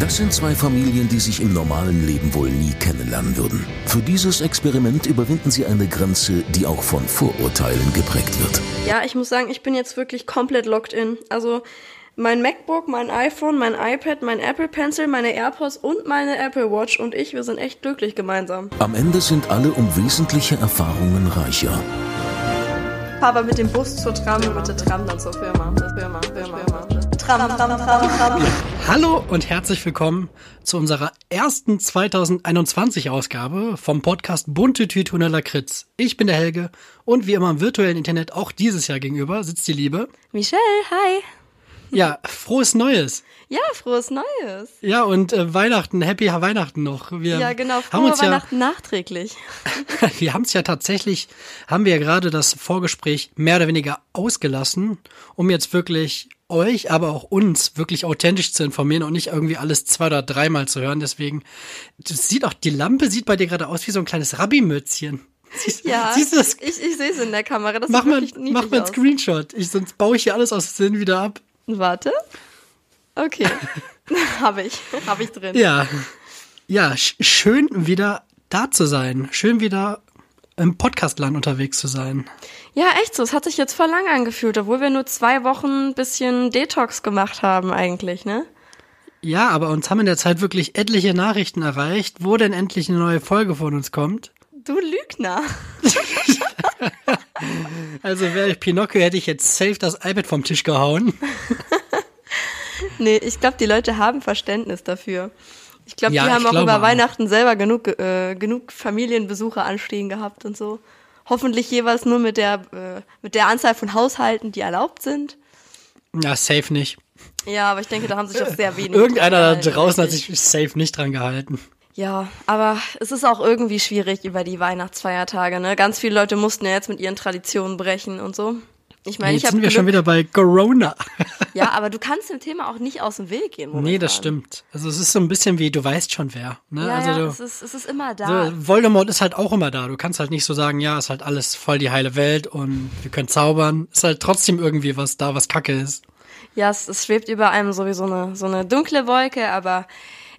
Das sind zwei Familien, die sich im normalen Leben wohl nie kennenlernen würden. Für dieses Experiment überwinden sie eine Grenze, die auch von Vorurteilen geprägt wird. Ja, ich muss sagen, ich bin jetzt wirklich komplett locked in. Also mein MacBook, mein iPhone, mein iPad, mein Apple Pencil, meine AirPods und meine Apple Watch und ich, wir sind echt glücklich gemeinsam. Am Ende sind alle um wesentliche Erfahrungen reicher. Papa mit dem Bus zur Tram, mit der Tram dann zur Firma. Firma, Firma, Firma. Tram, Tram, Tram. Hallo und herzlich willkommen zu unserer ersten 2021-Ausgabe vom Podcast Bunte Tüte und Lakritz. Ich bin der Helge und wie immer im virtuellen Internet auch dieses Jahr gegenüber sitzt die Liebe. Michelle, hi. Ja, frohes Neues. Ja, frohes Neues. Ja, und äh, Weihnachten, Happy Weihnachten noch. Wir Ja, genau, haben frohe uns ja, Weihnachten nachträglich. wir haben es ja tatsächlich, haben wir ja gerade das Vorgespräch mehr oder weniger ausgelassen, um jetzt wirklich euch, aber auch uns wirklich authentisch zu informieren und nicht irgendwie alles zwei oder dreimal zu hören. Deswegen, das sieht auch, die Lampe sieht bei dir gerade aus wie so ein kleines Rabbi-Mützchen. Siehst, Ja, siehst du das? ich, ich sehe es in der Kamera. Das Mach mal, mach mal einen. Screenshot. Ich, sonst baue ich hier alles aus Sinn wieder ab. Warte. Okay. Habe ich. Habe ich drin. Ja. Ja, sch schön wieder da zu sein. Schön wieder im Podcastland unterwegs zu sein. Ja, echt so. Es hat sich jetzt voll lang angefühlt, obwohl wir nur zwei Wochen ein bisschen Detox gemacht haben eigentlich, ne? Ja, aber uns haben in der Zeit wirklich etliche Nachrichten erreicht, wo denn endlich eine neue Folge von uns kommt. Du Lügner. Also wäre ich Pinocchio, hätte ich jetzt safe das iPad vom Tisch gehauen. Nee, ich glaube, die Leute haben Verständnis dafür. Ich glaube, Ja, die haben auch über auch. Weihnachten selber genug, äh, genug Familienbesucher anstehen gehabt und so. Hoffentlich jeweils nur mit der, äh, mit der Anzahl von Haushalten, die erlaubt sind. Ja, safe nicht. Ja, aber ich denke, da haben sich auch sehr wenige. Irgendeiner da draußen hat sich safe nicht dran gehalten. Ja, aber es ist auch irgendwie schwierig über die Weihnachtsfeiertage, ne? Ganz viele Leute mussten ja jetzt mit ihren Traditionen brechen und so. Ich meine, ich Jetzt habe sind wir schon wieder bei Corona. Ja, aber du kannst dem Thema auch nicht aus dem Weg gehen. nee, das momentan. stimmt. Also es ist so ein bisschen wie, du weißt schon wer. Ne? Ja, also ja, du, es, ist, es ist immer da. so, Voldemort ist halt auch immer da. Du kannst halt nicht so sagen, ja, ist halt alles voll die heile Welt und wir können zaubern. Ist halt trotzdem irgendwie was da, was kacke ist. Ja, es, es schwebt über einem sowieso eine, so eine dunkle Wolke, aber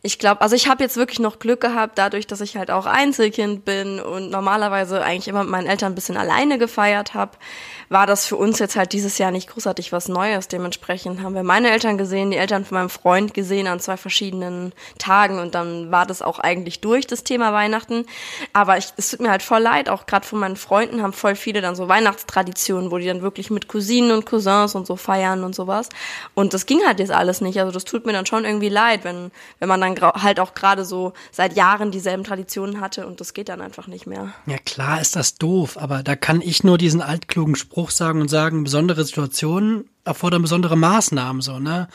ich glaube, also ich habe jetzt wirklich noch Glück gehabt, dadurch, dass ich halt auch Einzelkind bin und normalerweise eigentlich immer mit meinen Eltern ein bisschen alleine gefeiert habe, war das für uns jetzt halt dieses Jahr nicht großartig was Neues. Dementsprechend haben wir meine Eltern gesehen, die Eltern von meinem Freund gesehen an zwei verschiedenen Tagen und dann war das auch eigentlich durch, das Thema Weihnachten. Aber ich, es tut mir halt voll leid, auch gerade von meinen Freunden haben voll viele dann so Weihnachtstraditionen, wo die dann wirklich mit Cousinen und Cousins und so feiern und sowas. Und das ging halt jetzt alles nicht. Also das tut mir dann schon irgendwie leid, wenn, wenn man dann grau- halt auch gerade so seit Jahren dieselben Traditionen hatte und das geht dann einfach nicht mehr. Ja, klar ist das doof, aber da kann ich nur diesen altklugen Spruch sagen und sagen, besondere Situationen erfordern besondere Maßnahmen, so, ne?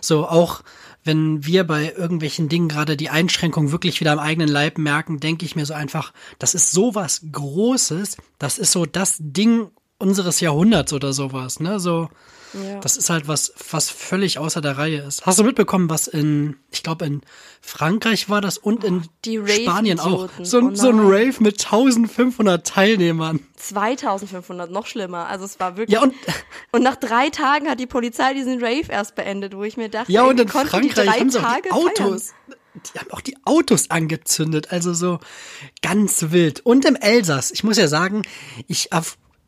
So, auch wenn wir bei irgendwelchen Dingen gerade die Einschränkung wirklich wieder am eigenen Leib merken, denke ich mir so einfach, das ist sowas Großes, das ist so das Ding unseres Jahrhunderts oder sowas, ne? So, Ja. das ist halt was, was völlig außer der Reihe ist. Hast du mitbekommen, was in, ich glaube in Frankreich war das und in die Spanien auch. So, ein Oh so ein. Rave mit 1500 Teilnehmern. 2500, noch schlimmer. Also es war wirklich. Ja, und, und nach drei Tagen hat die Polizei diesen Rave erst beendet, wo ich mir dachte, ja, und in konnten die Frankreich drei haben sie auch die Autos. Die haben auch die Autos angezündet. Also so ganz wild. Und im Elsass, ich muss ja sagen, ich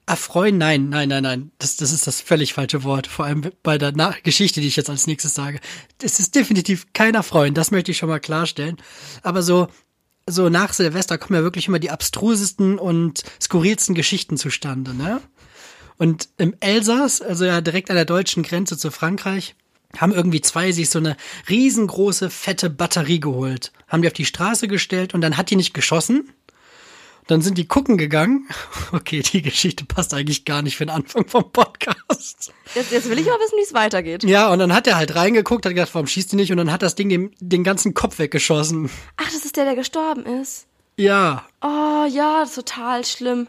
erfreuen, nein, nein, nein, nein. Das, das ist das völlig falsche Wort. Vor allem bei der Na Geschichte, die ich jetzt als nächstes sage. Das ist definitiv kein Erfreuen. Das möchte ich schon mal klarstellen. Aber so, so nach Silvester kommen ja wirklich immer die abstrusesten und skurrilsten Geschichten zustande, ne? Und im Elsass, also ja direkt an der deutschen Grenze zu Frankreich, haben irgendwie zwei sich so eine riesengroße, fette Batterie geholt. Haben die auf die Straße gestellt und dann hat die nicht geschossen. Dann sind die gucken gegangen. Okay, die Geschichte passt eigentlich gar nicht für den Anfang vom Podcast. Jetzt, jetzt will ich mal wissen, wie es weitergeht. Ja, und dann hat er halt reingeguckt, hat gedacht, warum schießt die nicht? Und dann hat das Ding dem, den ganzen Kopf weggeschossen. Ach, das ist der, der gestorben ist. Ja, Oh ja, total schlimm.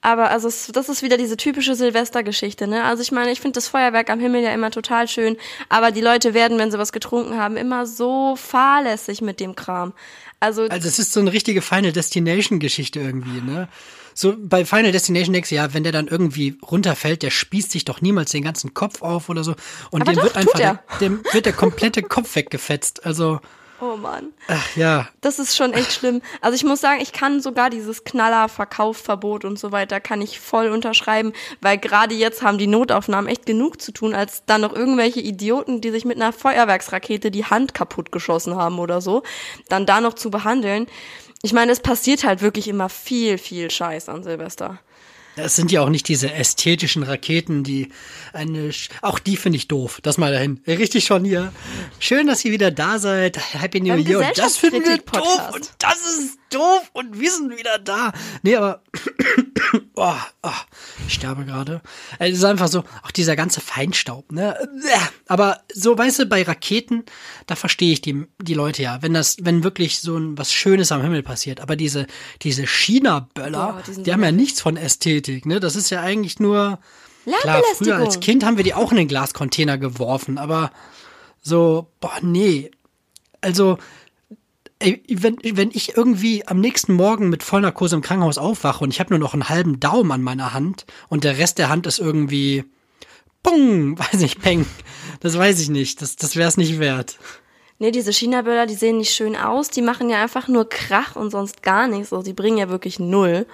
Aber also das ist wieder diese typische Silvestergeschichte, ne? Also ich meine, ich finde das Feuerwerk am Himmel ja immer total schön, aber die Leute werden, wenn sie was getrunken haben, immer so fahrlässig mit dem Kram. Also, Also es ist so eine richtige Final Destination Geschichte irgendwie, ne? So bei Final Destination denkst du, ja, wenn der dann irgendwie runterfällt, der spießt sich doch niemals den ganzen Kopf auf oder so. Und Aber dem doch, wird einfach er. der, dem wird der komplette Kopf weggefetzt. Also, oh Mann. ach ja. Das ist schon echt schlimm. Also ich muss sagen, ich kann sogar dieses Knaller-Verkaufverbot und so weiter, kann ich voll unterschreiben, weil gerade jetzt haben die Notaufnahmen echt genug zu tun, als dann noch irgendwelche Idioten, die sich mit einer Feuerwerksrakete die Hand kaputt geschossen haben oder so, dann da noch zu behandeln. Ich meine, es passiert halt wirklich immer viel, viel Scheiß an Silvester. Es sind ja auch nicht diese ästhetischen Raketen, die eine, Sch- auch die finde ich doof. Das mal dahin. Richtig schon hier. Schön, dass ihr wieder da seid. Happy New Year. Und das finden wir doof und das ist doof und wir sind wieder da. Nee, aber, oh, oh, ich sterbe gerade. Es ist einfach so, auch dieser ganze Feinstaub, ne? Aber so, weißt du, bei Raketen, da verstehe ich die, die Leute ja. Wenn das, wenn wirklich so ein, was Schönes am Himmel passiert. Aber diese, diese China-Böller, die die haben ja nichts von Ästhetik, ne? Das ist ja eigentlich nur, klar, früher als Kind haben wir die auch in den Glascontainer geworfen, aber so, boah, nee. Also, ey, wenn, wenn ich irgendwie am nächsten Morgen mit Vollnarkose im Krankenhaus aufwache und ich habe nur noch einen halben Daumen an meiner Hand und der Rest der Hand ist irgendwie, bung, weiß nicht, peng. Das weiß ich nicht. Das, das wäre es nicht wert. Nee, diese China-Böller, die sehen nicht schön aus, die machen ja einfach nur Krach und sonst gar nichts. So, die bringen ja wirklich null.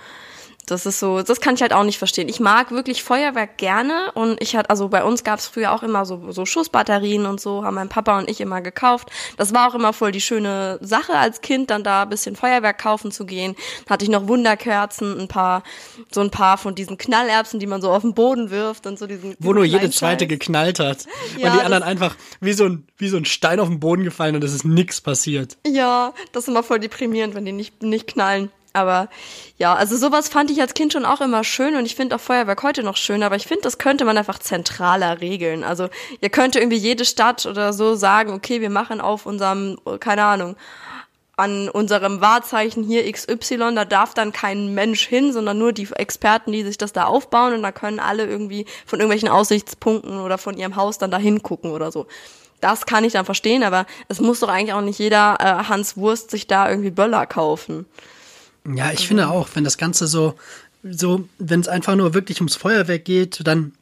Das ist so, das kann ich halt auch nicht verstehen. Ich mag wirklich Feuerwerk gerne und ich hatte, also bei uns gab es früher auch immer so, so Schussbatterien und so, haben mein Papa und ich immer gekauft. Das war auch immer voll die schöne Sache als Kind, dann da ein bisschen Feuerwerk kaufen zu gehen. Hatte ich noch Wunderkerzen, ein paar, so ein paar von diesen Knallerbsen, die man so auf den Boden wirft und so diesen. Wo nur diesen jede kleinen zweite geknallt hat. Ja, und die anderen einfach wie so, ein, wie so ein Stein auf den Boden gefallen und es ist nix passiert. Ja, das ist immer voll deprimierend, wenn die nicht, nicht knallen. Aber ja, also sowas fand ich als Kind schon auch immer schön und ich finde auch Feuerwerk heute noch schön, aber ich finde, das könnte man einfach zentraler regeln. Also ihr könnte irgendwie jede Stadt oder so sagen, okay, wir machen auf unserem, keine Ahnung, an unserem Wahrzeichen hier XY, da darf dann kein Mensch hin, sondern nur die Experten, die sich das da aufbauen und da können alle irgendwie von irgendwelchen Aussichtspunkten oder von ihrem Haus dann da hingucken oder so. Das kann ich dann verstehen, aber es muss doch eigentlich auch nicht jeder äh, Hans Wurst sich da irgendwie Böller kaufen. Ja, ich finde auch, wenn das Ganze so, so, wenn es einfach nur wirklich ums Feuerwerk geht, dann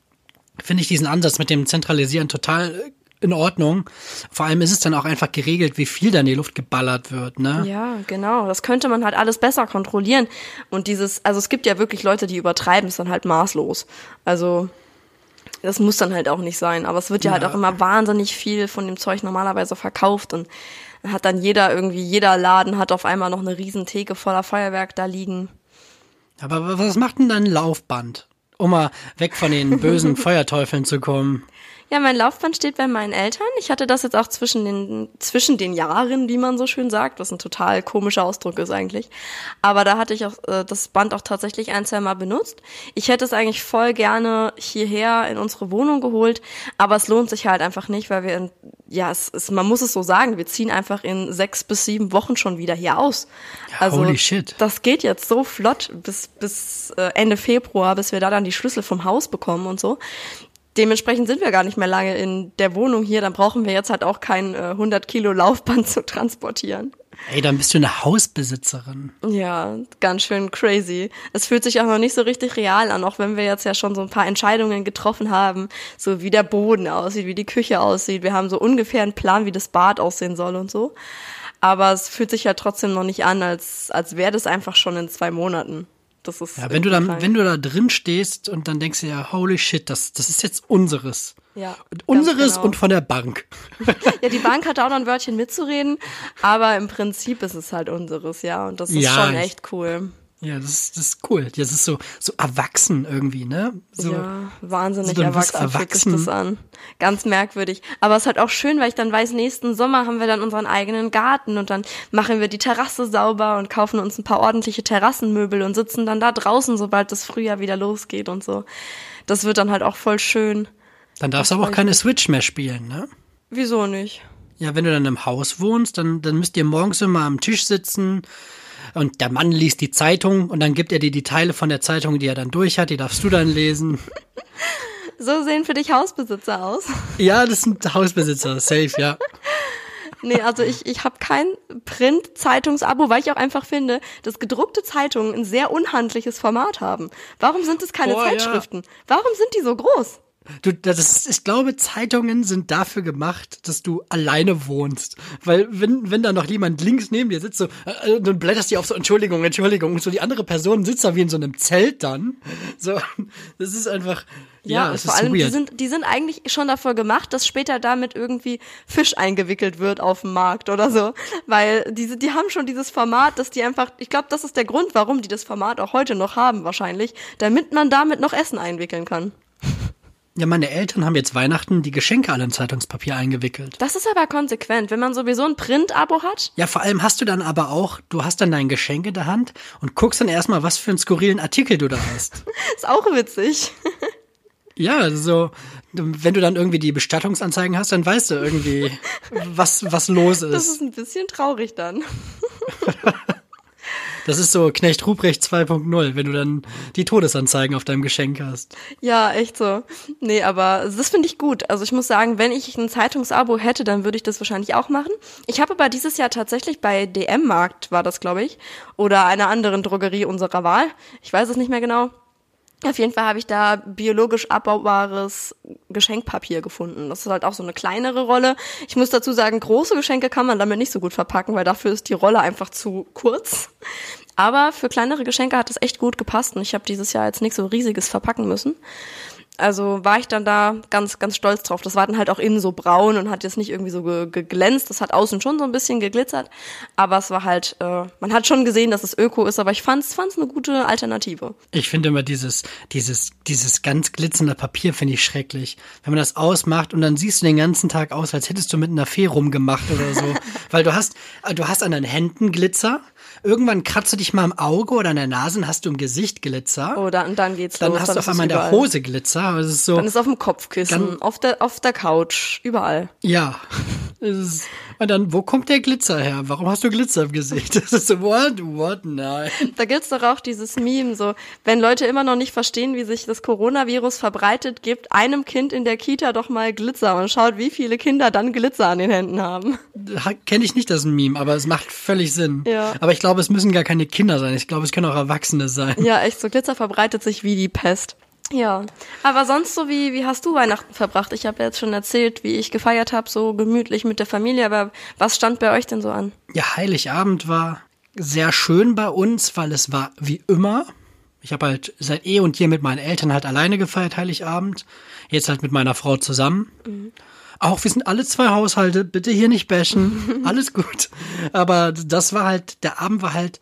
finde ich diesen Ansatz mit dem Zentralisieren total äh, in Ordnung. Vor allem ist es dann auch einfach geregelt, wie viel da in die Luft geballert wird, ne? Ja, genau. Das könnte man halt alles besser kontrollieren. Und dieses, also es gibt ja wirklich Leute, die übertreiben, ist dann halt maßlos. Also das muss dann halt auch nicht sein. Aber es wird ja, halt Ja. auch immer wahnsinnig viel von dem Zeug normalerweise verkauft und hat dann jeder irgendwie, jeder Laden hat auf einmal noch eine riesen Theke voller Feuerwerk da liegen. Aber was macht denn dann ein Laufband? Um mal weg von den bösen Feuerteufeln zu kommen. Ja, mein Laufband steht bei meinen Eltern. Ich hatte das jetzt auch zwischen den, zwischen den Jahren, wie man so schön sagt, was ein total komischer Ausdruck ist eigentlich. Aber da hatte ich auch äh, das Band auch tatsächlich ein, zwei Mal benutzt. Ich hätte es eigentlich voll gerne hierher in unsere Wohnung geholt, aber es lohnt sich halt einfach nicht, weil wir in, ja, es ist, man muss es so sagen, wir ziehen einfach in sechs bis sieben Wochen schon wieder hier aus. Also, holy shit. Das geht jetzt so flott bis, bis äh, Ende Februar, bis wir da dann die Schlüssel vom Haus bekommen und so dementsprechend sind wir gar nicht mehr lange in der Wohnung hier. Dann brauchen wir jetzt halt auch kein äh, 100 Kilo Laufband zu transportieren. Ey, dann bist du eine Hausbesitzerin. Ja, ganz schön crazy. Es fühlt sich auch noch nicht so richtig real an, auch wenn wir jetzt ja schon so ein paar Entscheidungen getroffen haben, so wie der Boden aussieht, wie die Küche aussieht. Wir haben so ungefähr einen Plan, wie das Bad aussehen soll und so. Aber es fühlt sich ja trotzdem noch nicht an, als, als wäre das einfach schon in zwei Monaten. Das ist Ja, wenn du, da, irgendwie krank. wenn du da drin stehst und dann denkst du ja, holy shit, das, das ist jetzt unseres. Ja, Und unseres genau. und von der Bank. Ja, die Bank hat auch noch ein Wörtchen mitzureden, aber im Prinzip ist es halt unseres, ja. Und das ist Ja, schon echt cool. Ja, das ist, das ist cool. Das ist so, so erwachsen irgendwie, ne? So, ja, wahnsinnig so, bist erwachsen fühlt sich erwachsen. das an. Ganz merkwürdig. Aber es ist halt auch schön, weil ich dann weiß, nächsten Sommer haben wir dann unseren eigenen Garten und dann machen wir die Terrasse sauber und kaufen uns ein paar ordentliche Terrassenmöbel und sitzen dann da draußen, sobald das Frühjahr wieder losgeht und so. Das wird dann halt auch voll schön. Dann darfst du aber auch keine Switch mehr spielen, ne? Wieso nicht? Ja, wenn du dann im Haus wohnst, dann, dann müsst ihr morgens immer am Tisch sitzen, Und der Mann liest die Zeitung und dann gibt er dir die Teile von der Zeitung, die er dann durch hat, die darfst du dann lesen. So sehen für dich Hausbesitzer aus. Ja, das sind Hausbesitzer, safe, ja. Nee, also ich, ich habe kein Print-Zeitungsabo, weil ich auch einfach finde, dass gedruckte Zeitungen ein sehr unhandliches Format haben. Warum sind es keine ja. Zeitschriften? Warum sind die so groß? Du, das ist, ich glaube, Zeitungen sind dafür gemacht, dass du alleine wohnst. Weil wenn, wenn da noch jemand links neben dir sitzt, so, äh, dann blätterst du auf so, Entschuldigung, Entschuldigung, und so die andere Person sitzt da wie in so einem Zelt dann. So, das ist einfach, ja, es vor ist allem, so die weird. sind, die sind eigentlich schon dafür gemacht, dass später damit irgendwie Fisch eingewickelt wird auf dem Markt oder so. Weil diese, die haben schon dieses Format, dass die einfach, ich glaube, das ist der Grund, warum die das Format auch heute noch haben, wahrscheinlich, damit man damit noch Essen einwickeln kann. Ja, meine Eltern haben jetzt Weihnachten die Geschenke alle in Zeitungspapier eingewickelt. Das ist aber konsequent. Wenn man sowieso ein Print-Abo hat, Ja, vor allem hast du dann aber auch, du hast dann dein Geschenk in der Hand und guckst dann erstmal, was für einen skurrilen Artikel du da hast. ist auch witzig. Ja, also so, wenn du dann irgendwie die Bestattungsanzeigen hast, dann weißt du irgendwie, was, was los Das ist. ist ein bisschen traurig dann. Das ist so Knecht Ruprecht 2.0, wenn du dann die Todesanzeigen auf deinem Geschenk hast. Ja, echt so. Nee, aber das finde ich gut. Also ich muss sagen, wenn ich ein Zeitungsabo hätte, dann würde ich das wahrscheinlich auch machen. Ich habe aber dieses Jahr tatsächlich bei DM Markt war das, glaube ich, oder einer anderen Drogerie unserer Wahl. Ich weiß es nicht mehr genau. Auf jeden Fall habe ich da biologisch abbaubares Geschenkpapier gefunden. Das ist halt auch so eine kleinere Rolle. Ich muss dazu sagen, große Geschenke kann man damit nicht so gut verpacken, weil dafür ist die Rolle einfach zu kurz. Aber für kleinere Geschenke hat es echt gut gepasst und ich habe dieses Jahr jetzt nichts so riesiges verpacken müssen. Also war ich dann da ganz, ganz stolz drauf. Das war dann halt auch innen so braun und hat jetzt nicht irgendwie so ge- geglänzt. Das hat außen schon so ein bisschen geglitzert. Aber es war halt, äh, man hat schon gesehen, dass es Öko ist, aber ich fand's, fand's eine gute Alternative. Ich finde immer dieses, dieses, dieses ganz glitzernde Papier finde ich schrecklich. Wenn man das ausmacht und dann siehst du den ganzen Tag aus, als hättest du mit einer Fee rumgemacht oder so. Weil du hast, du hast an deinen Händen Glitzer. Irgendwann kratzt du dich mal im Auge oder an der Nase und hast du im Gesicht Glitzer. Oh, dann, dann geht's dann los. hast du ist auf es einmal in der. Hose Glitzer. aber Es ist so, Dann ist es auf dem Kopfkissen, Dann- auf der, auf der Couch, überall. ja. Es ist, und dann, wo kommt der Glitzer her? Warum hast du Glitzer im Gesicht? Das ist so, what, what, nein. Da gibt's doch auch dieses Meme, so, wenn Leute immer noch nicht verstehen, wie sich das Coronavirus verbreitet, gebt einem Kind in der Kita doch mal Glitzer und schaut, wie viele Kinder dann Glitzer an den Händen haben. Kenne ich nicht das Meme, aber es macht völlig Sinn. Ja. Aber ich glaube, es müssen gar keine Kinder sein. Ich glaube, es können auch Erwachsene sein. Ja, echt, so Glitzer verbreitet sich wie die Pest. Ja, aber sonst so wie wie hast du Weihnachten verbracht? Ich habe ja jetzt schon erzählt, wie ich gefeiert habe, so gemütlich mit der Familie, aber was stand bei euch denn so an? Ja, Heiligabend war sehr schön bei uns, weil es war wie immer. Ich habe halt seit eh und je mit meinen Eltern halt alleine gefeiert, Heiligabend. Jetzt halt mit meiner Frau zusammen. Auch wir sind alle zwei Haushalte, bitte hier nicht bashen. Alles gut. Aber das war halt, der Abend war halt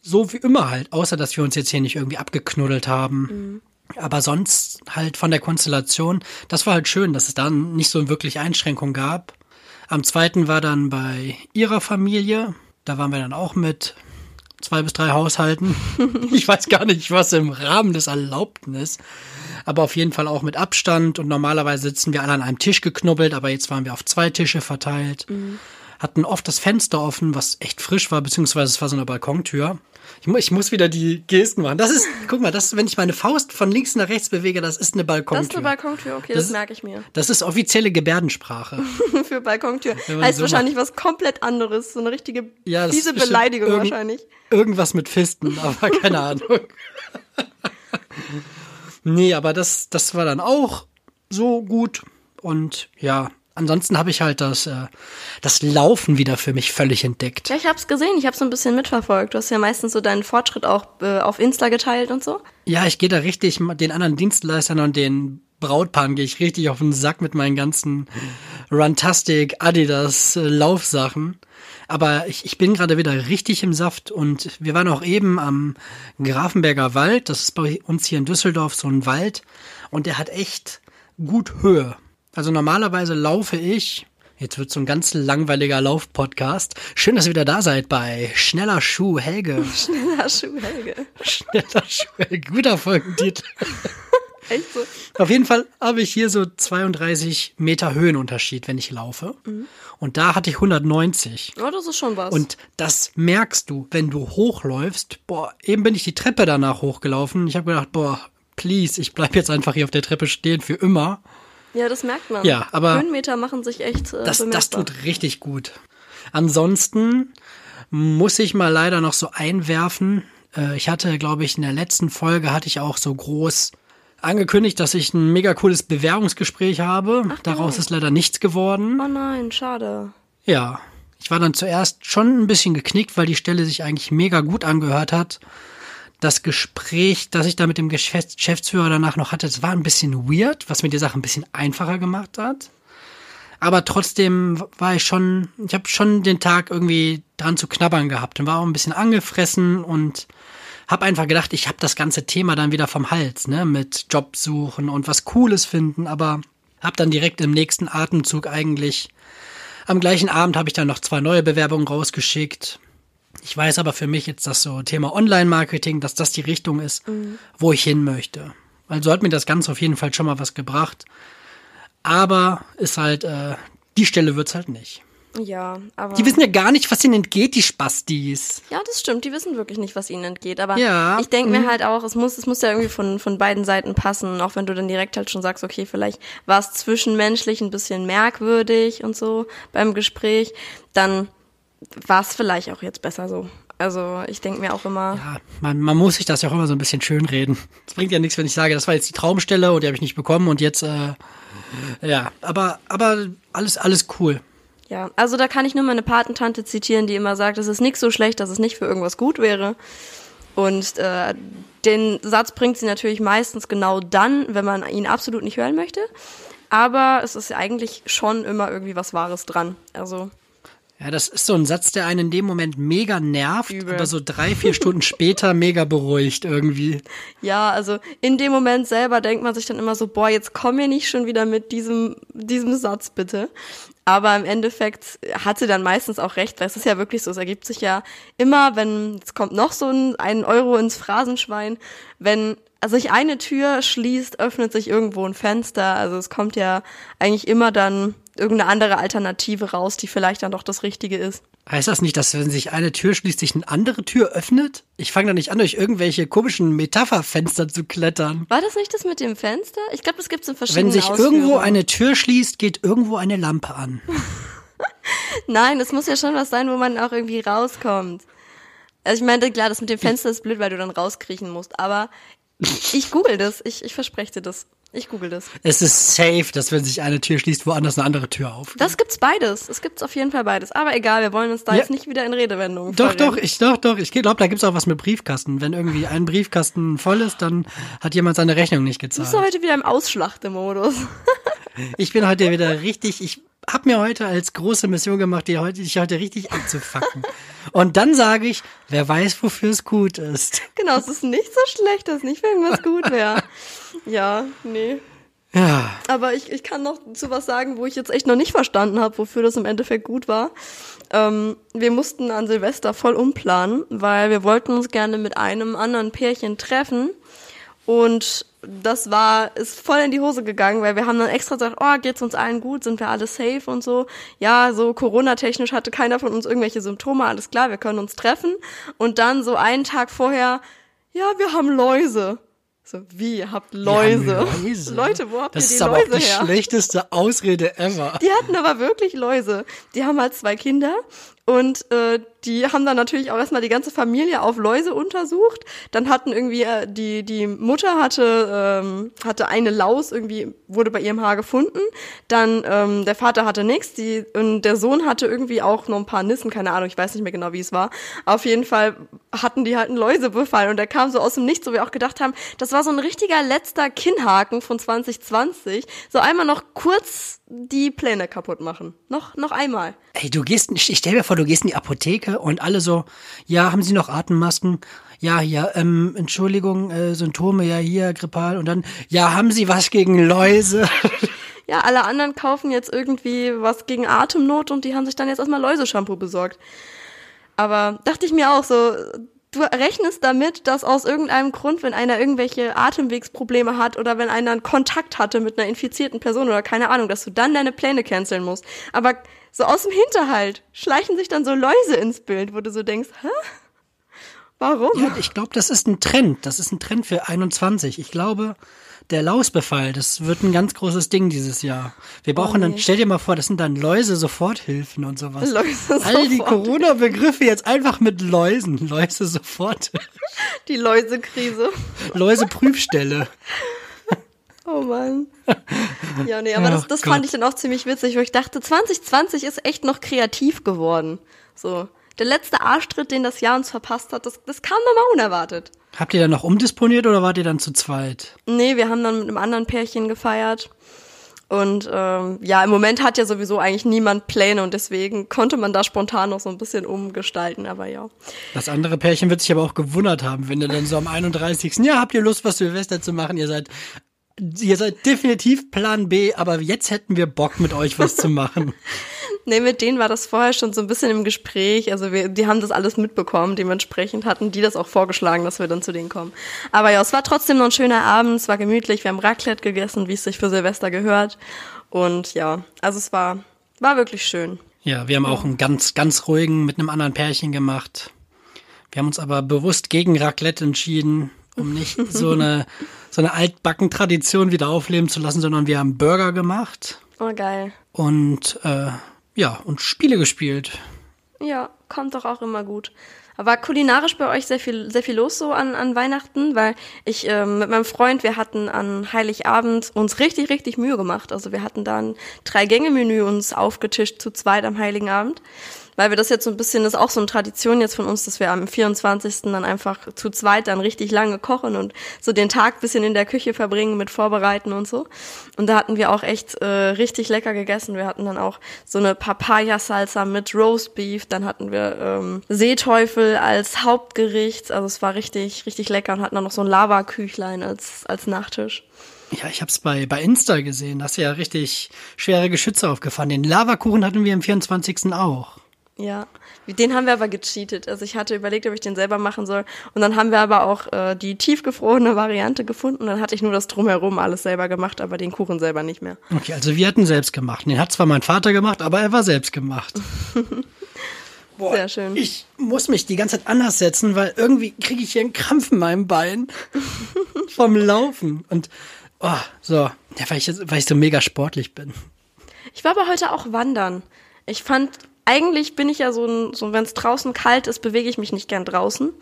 so wie immer halt, außer dass wir uns jetzt hier nicht irgendwie abgeknuddelt haben. Aber sonst halt von der Konstellation, das war halt schön, dass es dann nicht so wirklich Einschränkungen gab. Am zweiten war dann bei ihrer Familie. Da waren wir dann auch mit zwei bis drei Haushalten. Ich weiß gar nicht, was im Rahmen des Erlaubten ist. Aber auf jeden Fall auch mit Abstand. Und normalerweise sitzen wir alle an einem Tisch geknubbelt, aber jetzt waren wir auf zwei Tische verteilt. Hatten oft das Fenster offen, was echt frisch war, beziehungsweise es war so eine Balkontür. Ich, mu ich muss wieder die Gesten machen. Das ist, guck mal, das, wenn ich meine Faust von links nach rechts bewege, das ist eine Balkontür. Das ist eine Balkontür, okay, Das das, merke ich mir. Das ist offizielle Gebärdensprache. Für Balkontür. Heißt so wahrscheinlich was komplett anderes, so eine richtige Ja, fiese Beleidigung irgend- wahrscheinlich. Irgendwas mit Fisten, aber keine Ahnung. nee, aber das, das war dann auch so gut. Und ja, ansonsten habe ich halt das, äh, das Laufen wieder für mich völlig entdeckt. Ja, ich hab's gesehen, ich hab's so ein bisschen mitverfolgt. Du hast ja meistens so deinen Fortschritt auch äh, auf Insta geteilt und so. Ja, ich gehe da richtig, den anderen Dienstleistern und den Brautpaaren gehe ich richtig auf den Sack mit meinen ganzen Runtastic, Adidas, äh, Laufsachen. Aber ich, ich bin gerade wieder richtig im Saft und wir waren auch eben am Grafenberger Wald. Das ist bei uns hier in Düsseldorf so ein Wald und der hat echt gut Höhe. Also normalerweise laufe ich, jetzt wird so ein ganz langweiliger Laufpodcast. Schön, dass ihr wieder da seid bei Schneller Schuh Helge. Ja, Schuh, Helge. Schneller Schuh Helge. Guter Folgentitel. Echt so? Auf jeden Fall habe ich hier so 32 Meter Höhenunterschied, wenn ich laufe. Und da hatte ich 190. Ja, das ist schon was. Und das merkst du, wenn du hochläufst. Boah, eben bin ich die Treppe danach hochgelaufen. Ich habe gedacht, boah, please, ich bleib jetzt einfach hier auf der Treppe stehen für immer. ja, das merkt man. Ja, aber- Höhenmeter machen sich echt äh, Das, das tut richtig gut. Ansonsten muss ich mal leider noch so einwerfen. Äh, Ich hatte, glaube ich, in der letzten Folge hatte ich auch so groß angekündigt, dass ich ein mega cooles Bewerbungsgespräch habe. Daraus ist leider nichts geworden. Oh nein, schade. Ja, ich war dann zuerst schon ein bisschen geknickt, weil die Stelle sich eigentlich mega gut angehört hat. Das Gespräch, das ich da mit dem Geschäfts- Geschäftsführer danach noch hatte, das war ein bisschen weird, was mir die Sache ein bisschen einfacher gemacht hat. Aber trotzdem war ich schon, ich habe schon den Tag irgendwie dran zu knabbern gehabt und war auch ein bisschen angefressen und habe einfach gedacht, ich habe das ganze Thema dann wieder vom Hals, ne, mit Job suchen und was Cooles finden, aber habe dann direkt im nächsten Atemzug eigentlich am gleichen Abend habe ich dann noch zwei neue Bewerbungen rausgeschickt. Ich weiß aber für mich jetzt, dass so Thema Online-Marketing, dass das die Richtung ist, wo ich hin möchte. Also hat mir das Ganze auf jeden Fall schon mal was gebracht. Aber ist halt, äh, die Stelle wird's halt nicht. Ja, aber. Die wissen ja gar nicht, was ihnen entgeht, die Spastis. Ja, das stimmt. Die wissen wirklich nicht, was ihnen entgeht. Aber Ja, ich denke mhm. mir halt auch, es muss, es muss ja irgendwie von, von beiden Seiten passen. Auch wenn du dann direkt halt schon sagst, okay, vielleicht war es zwischenmenschlich ein bisschen merkwürdig und so beim Gespräch, dann war es vielleicht auch jetzt besser so. Also ich denke mir auch immer, Ja, man, man muss sich das ja auch immer so ein bisschen schönreden. Es bringt ja nichts, wenn ich sage, das war jetzt die Traumstelle und die habe ich nicht bekommen und jetzt, äh, ja, aber, aber alles, alles cool. Ja. Also da kann ich nur meine Patentante zitieren, die immer sagt, es ist nicht so schlecht, dass es nicht für irgendwas gut wäre. Und äh, den Satz bringt sie natürlich meistens genau dann, wenn man ihn absolut nicht hören möchte. Aber es ist eigentlich schon immer irgendwie was Wahres dran. Also Ja, das ist so ein Satz, der einen in dem Moment mega nervt, Übel. aber so drei, vier Stunden später mega beruhigt irgendwie. ja, also in dem Moment selber denkt man sich dann immer so, boah, jetzt komm mir nicht schon wieder mit diesem, diesem Satz bitte. Aber im Endeffekt hat sie dann meistens auch recht, weil es ist ja wirklich so, es ergibt sich ja immer, wenn, es kommt noch so ein, ein Euro ins Phrasenschwein, wenn sich eine Tür schließt, öffnet sich irgendwo ein Fenster. Also es kommt ja eigentlich immer dann irgendeine andere Alternative raus, die vielleicht dann doch das Richtige ist. Heißt das nicht, dass wenn sich eine Tür schließt, sich eine andere Tür öffnet? Ich fange da nicht an, durch irgendwelche komischen Metapherfenster zu klettern. War das nicht das mit dem Fenster? Ich glaube, das gibt's in verschiedenen Wenn sich Ausführungen. irgendwo eine Tür schließt, geht irgendwo eine Lampe an. Nein, es muss ja schon was sein, wo man auch irgendwie rauskommt. Also ich meine, klar, das mit dem Fenster ist blöd, weil du dann rauskriechen musst, aber ich google das. Ich, ich verspreche dir das. Ich google das. Es ist safe, dass wenn sich eine Tür schließt, woanders eine andere Tür aufgeht. Das gibt's beides. Es gibt's auf jeden Fall beides. Aber egal, wir wollen uns da Ja. jetzt nicht wieder in Redewendungen Doch, doch, ich, doch, doch. Ich glaube, da gibt's auch was mit Briefkasten. Wenn irgendwie ein Briefkasten voll ist, dann hat jemand seine Rechnung nicht Du bist gezahlt. heute wieder im Ausschlachtemodus. Ich bin heute wieder richtig, ich habe mir heute als große Mission gemacht, die heute, dich heute richtig abzufacken. Und dann sage ich, wer weiß, wofür es gut ist. genau, es ist nicht so schlecht, dass nicht für irgendwas gut wäre. Ja, nee. Ja, Aber ich, ich kann noch zu was sagen, wo ich jetzt echt noch nicht verstanden habe, wofür das im Endeffekt gut war. Ähm, wir mussten an Silvester voll umplanen, weil wir wollten uns gerne mit einem anderen Pärchen treffen. Und das war, ist voll in die Hose gegangen, weil wir haben dann extra gesagt, oh, geht's uns allen gut, sind wir alle safe und so. Ja, so Corona-technisch hatte keiner von uns irgendwelche Symptome, alles klar, wir können uns treffen. Und dann so einen Tag vorher, ja, wir haben Läuse. So, wie, ihr habt Läuse? Läuse. Leute, wo habt das ihr die ist aber Läuse auch die her? schlechteste Ausrede ever. Die hatten aber wirklich Läuse. Die haben halt zwei Kinder und äh, die haben dann natürlich auch erstmal die ganze Familie auf Läuse untersucht. Dann hatten irgendwie äh, die die Mutter hatte ähm, hatte eine Laus irgendwie wurde bei ihrem Haar gefunden. Dann ähm, der Vater hatte nichts. Die und der Sohn hatte irgendwie auch noch ein paar Nissen. Keine Ahnung, ich weiß nicht mehr genau, wie es war. Auf jeden Fall hatten die halt einen Läusebefall und der kam so aus dem Nichts, wo wir auch gedacht haben, das war so ein richtiger letzter Kinnhaken von 2020. So einmal noch kurz die Pläne kaputt machen. Noch, noch einmal. Ey, du gehst, ich stell mir vor, du gehst in die Apotheke und alle so, ja, haben Sie noch Atemmasken? Ja, ja, ähm, Entschuldigung, äh, Symptome, ja, hier, grippal und dann, ja, haben Sie was gegen Läuse? Ja, alle anderen kaufen jetzt irgendwie was gegen Atemnot und die haben sich dann jetzt erstmal Läuseshampoo besorgt. Aber dachte ich mir auch so, du rechnest damit, dass aus irgendeinem Grund, wenn einer irgendwelche Atemwegsprobleme hat oder wenn einer einen Kontakt hatte mit einer infizierten Person oder keine Ahnung, dass du dann deine Pläne canceln musst. Aber so aus dem Hinterhalt schleichen sich dann so Läuse ins Bild, wo du so denkst, hä? Warum? Ja, ich glaube, das ist ein Trend. Das ist ein Trend für 21. Ich glaube, der Lausbefall, das wird ein ganz großes Ding dieses Jahr. Wir brauchen Oh, nee. dann, stell dir mal vor, das sind dann Läuse-Soforthilfen und sowas. Läuse All die. Corona-Begriffe jetzt einfach mit Läusen. Läuse-Sofort. Die Läusekrise. Läuse-Prüfstelle. Oh Mann. Ja, nee, aber Oh das, das fand ich dann auch ziemlich witzig, wo ich dachte, 2020 ist echt noch kreativ geworden. So. Der letzte Arschtritt, den das Jahr uns verpasst hat, das, das kam nochmal unerwartet. Habt ihr dann noch umdisponiert oder wart ihr dann zu zweit? Nee, wir haben dann mit einem anderen Pärchen gefeiert. Und ähm, ja, im Moment hat ja sowieso eigentlich niemand Pläne und deswegen konnte man da spontan noch so ein bisschen umgestalten, aber ja. Das andere Pärchen wird sich aber auch gewundert haben, wenn ihr dann so am 31. Ja, habt ihr Lust, was Silvester zu machen? Ihr seid, ihr seid definitiv Plan B, aber jetzt hätten wir Bock, mit euch was zu machen. Nee, mit denen war das vorher schon so ein bisschen im Gespräch. Also wir, die haben das alles mitbekommen. Dementsprechend hatten die das auch vorgeschlagen, dass wir dann zu denen kommen. Aber ja, es war trotzdem noch ein schöner Abend. Es war gemütlich. Wir haben Raclette gegessen, wie es sich für Silvester gehört. Und ja, also es war, war wirklich schön. Ja, wir haben auch einen ganz, ganz ruhigen mit einem anderen Pärchen gemacht. Wir haben uns aber bewusst gegen Raclette entschieden, um nicht so eine, so eine altbacken Tradition wieder aufleben zu lassen, sondern wir haben Burger gemacht Oh, geil. und, äh, ja, und Spiele gespielt. Ja, kommt doch auch immer gut. Aber kulinarisch bei euch sehr viel, sehr viel los so an, an Weihnachten, weil ich ähm, mit meinem Freund, wir hatten an Heiligabend uns richtig, richtig Mühe gemacht. Also wir hatten da ein Drei-Gänge-Menü uns aufgetischt zu zweit am Heiligen Abend. Weil wir das jetzt so ein bisschen, das ist auch so eine Tradition jetzt von uns, dass wir am 24. dann einfach zu zweit dann richtig lange kochen und so den Tag bisschen in der Küche verbringen mit Vorbereiten und so. Und da hatten wir auch echt äh, richtig lecker gegessen. Wir hatten dann auch so eine Papaya-Salsa mit Roastbeef, dann hatten wir ähm, Seeteufel als Hauptgericht. Also es war richtig, richtig lecker und hatten dann noch so ein Lavaküchlein als, als Nachtisch. Ja, ich hab's bei, bei Insta gesehen. Da hast du ja richtig schwere Geschütze aufgefahren. Den Lavakuchen hatten wir am 24. auch. Ja, den haben wir aber gecheatet. Also ich hatte überlegt, ob ich den selber machen soll. Und dann haben wir aber auch äh, die tiefgefrorene Variante gefunden. Und dann hatte ich nur das Drumherum alles selber gemacht, aber den Kuchen selber nicht mehr. Okay, also wir hatten selbst gemacht. Den hat zwar mein Vater gemacht, aber er war selbst gemacht. Boah, Sehr schön. Ich muss mich die ganze Zeit anders setzen, weil irgendwie kriege ich hier einen Krampf in meinem Bein vom Laufen. Und oh, so, ja, weil, ich, weil ich so mega sportlich bin. Ich war aber heute auch wandern. Ich fand, eigentlich bin ich ja so ein, so wenn es draußen kalt ist, bewege ich mich nicht gern draußen.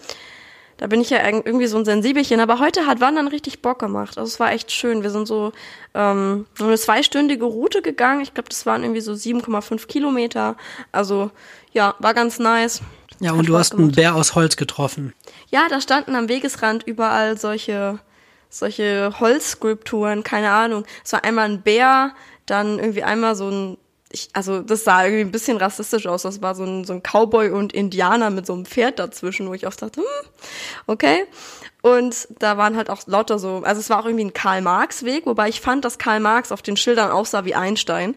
Da bin ich ja irgendwie so ein Sensibelchen. Aber heute hat Wandern richtig Bock gemacht. Also es war echt schön. Wir sind so ähm, eine zweistündige Route gegangen. Ich glaube, das waren irgendwie so 7,5 Kilometer. Also ja, war ganz nice. Ja, Hat und du Spaß hast einen gemacht. Bär aus Holz getroffen. Ja, da standen am Wegesrand überall solche, solche Holzskulpturen, keine Ahnung. Es war einmal ein Bär, dann irgendwie einmal so ein, ich, also das sah irgendwie ein bisschen rassistisch aus. Das war so ein, so ein Cowboy und Indianer mit so einem Pferd dazwischen, wo ich oft dachte, hm, okay. Und da waren halt auch lauter so, also es war auch irgendwie ein Karl-Marx-Weg, wobei ich fand, dass Karl Marx auf den Schildern aussah wie Einstein.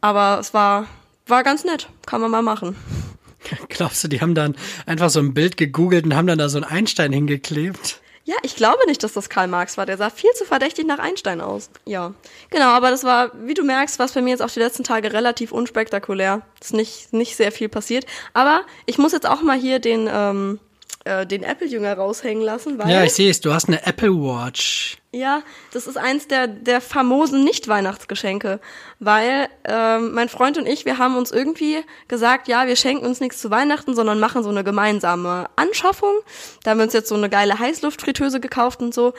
Aber es war, war ganz nett. Kann man mal machen. Glaubst du, die haben dann einfach so ein Bild gegoogelt und haben dann da so einen Einstein hingeklebt? Ja, ich glaube nicht, dass das Karl Marx war. Der sah viel zu verdächtig nach Einstein aus. Ja, genau, aber das war, wie du merkst, was bei mir jetzt auch die letzten Tage relativ unspektakulär. Ist nicht, nicht sehr viel passiert. Aber ich muss jetzt auch mal hier den, ähm, äh, den Apple-Jünger raushängen lassen, weil Ja, ich sehe es, du hast eine Apple Watch. ja, das ist eins der, der famosen Nicht-Weihnachtsgeschenke, weil ähm, mein Freund und ich, wir haben uns irgendwie gesagt, ja, wir schenken uns nichts zu Weihnachten, sondern machen so eine gemeinsame Anschaffung. Da haben wir uns jetzt so eine geile Heißluftfritteuse gekauft und so.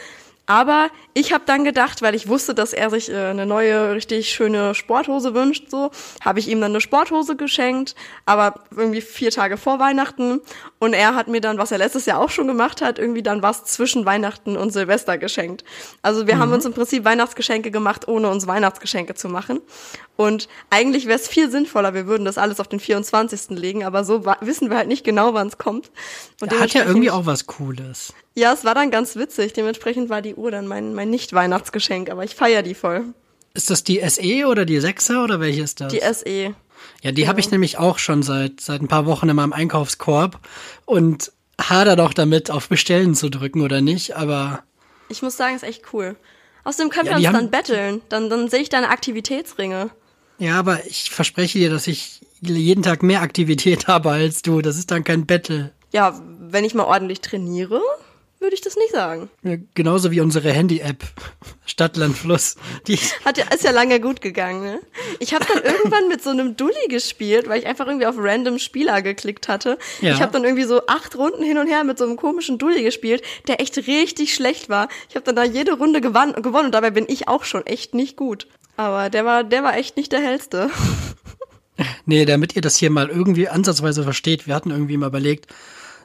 Aber ich habe dann gedacht, weil ich wusste, dass er sich äh, eine neue, richtig schöne Sporthose wünscht, so, habe ich ihm dann eine Sporthose geschenkt, aber irgendwie vier Tage vor Weihnachten. Und er hat mir dann, was er letztes Jahr auch schon gemacht hat, irgendwie dann was zwischen Weihnachten und Silvester geschenkt. Also wir haben uns im Prinzip Weihnachtsgeschenke gemacht, ohne uns Weihnachtsgeschenke zu machen. Und eigentlich wäre es viel sinnvoller, wir würden das alles auf den 24. legen, aber so wissen wir halt nicht genau, wann es kommt. Und Der hat ja irgendwie auch was Cooles. Ja, es war dann ganz witzig. Dementsprechend war die Uhr dann mein, mein Nicht-Weihnachtsgeschenk, aber ich feier die voll. Ist das die SE oder die 6er oder welche ist das? Die SE. Ja, die habe ich nämlich auch schon seit, seit ein paar Wochen in meinem Einkaufskorb. Und hader doch damit, auf Bestellen zu drücken oder nicht, aber Ich muss sagen, ist echt cool. Außerdem können Ja, wir uns dann betteln. Dann, dann sehe ich deine Aktivitätsringe. ja, aber ich verspreche dir, dass ich jeden Tag mehr Aktivität habe als du. Das ist dann kein Battle. Ja, wenn ich mal ordentlich trainiere, würde ich das nicht sagen. Ja, genauso wie unsere Handy-App Stadtland Fluss. Die Hat ja, ist ja lange gut gegangen, ne? Ich habe dann irgendwann mit so einem Dulli gespielt, weil ich einfach irgendwie auf random Spieler geklickt hatte. Ja. Ich habe dann irgendwie so acht Runden hin und her mit so einem komischen Dulli gespielt, der echt richtig schlecht war. Ich habe dann da jede Runde gewann, gewonnen und dabei bin ich auch schon echt nicht gut. Aber der war, der war echt nicht der hellste. Nee, damit ihr das hier mal irgendwie ansatzweise versteht, wir hatten irgendwie mal überlegt,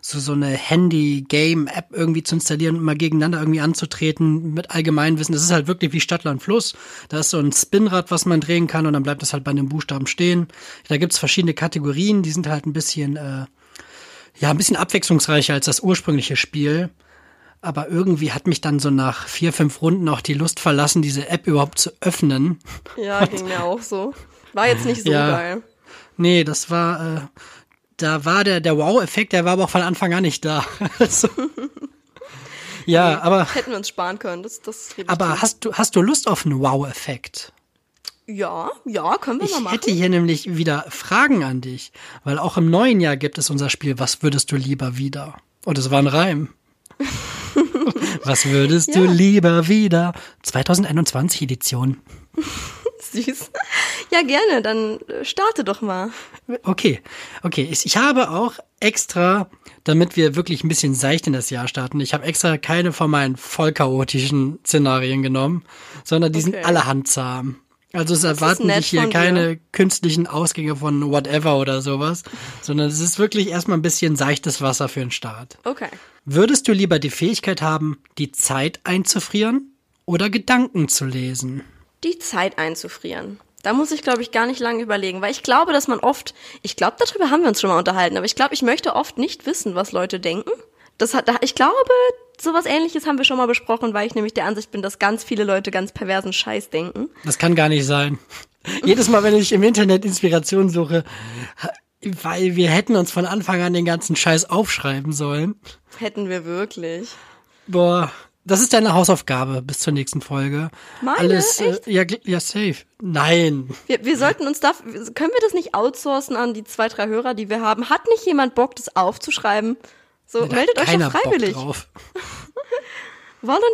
so, so eine Handy-Game-App irgendwie zu installieren und mal gegeneinander irgendwie anzutreten mit Allgemeinwissen. Das ist halt wirklich wie Stadtland Fluss. Da ist so ein Spinrad, was man drehen kann und dann bleibt das halt bei einem Buchstaben stehen. Da gibt's verschiedene Kategorien, die sind halt ein bisschen, äh, ja, ein bisschen abwechslungsreicher als das ursprüngliche Spiel. Aber irgendwie hat mich dann so nach vier, fünf Runden auch die Lust verlassen, diese App überhaupt zu öffnen. Ja, ging mir auch so. War jetzt nicht so Ja. geil. Nee, das war, äh, da war der, der Wow-Effekt, der war aber auch von Anfang an nicht da. also, ja, aber, Hätten wir uns sparen können. Das, das ich aber zu. hast du, hast du Lust auf einen Wow-Effekt? Ja, ja, können wir Ich mal machen. hätte hier nämlich wieder Fragen an dich, weil auch im neuen Jahr gibt es unser Spiel Was würdest du lieber wieder? Und es war ein Reim. Was würdest du Ja. lieber wieder? 2021 Edition. Süß. Ja, gerne. Dann äh, starte doch mal. Okay, okay. Ich, ich habe auch extra, damit wir wirklich ein bisschen seicht in das Jahr starten, ich habe extra keine von meinen voll chaotischen Szenarien genommen, sondern die sind Okay. alle handzahm. Also es erwarten dich hier von dir. keine künstlichen Ausgänge von whatever oder sowas, sondern es ist wirklich erstmal ein bisschen seichtes Wasser für den Start. Okay. Würdest du lieber die Fähigkeit haben, die Zeit einzufrieren oder Gedanken zu lesen? Die Zeit einzufrieren. Da muss ich, glaube ich, gar nicht lange überlegen, weil ich glaube, dass man oft, ich glaube, darüber haben wir uns schon mal unterhalten, aber ich glaube, ich möchte oft nicht wissen, was Leute denken. Das hat, ich glaube, sowas ähnliches haben wir schon mal besprochen, weil ich nämlich der Ansicht bin, dass ganz viele Leute ganz perversen Scheiß denken. Das kann gar nicht sein. Jedes Mal, wenn ich im Internet Inspiration suche, weil wir hätten uns von Anfang an den ganzen Scheiß aufschreiben sollen. Hätten wir wirklich. Boah, das ist deine Hausaufgabe bis zur nächsten Folge. Meine? Alles, äh, ja, ja, safe. Nein. Wir, wir sollten uns da, können wir das nicht outsourcen an die zwei, drei Hörer, die wir haben? Hat nicht jemand Bock, das aufzuschreiben? So, Da meldet euch doch freiwillig. Bock drauf.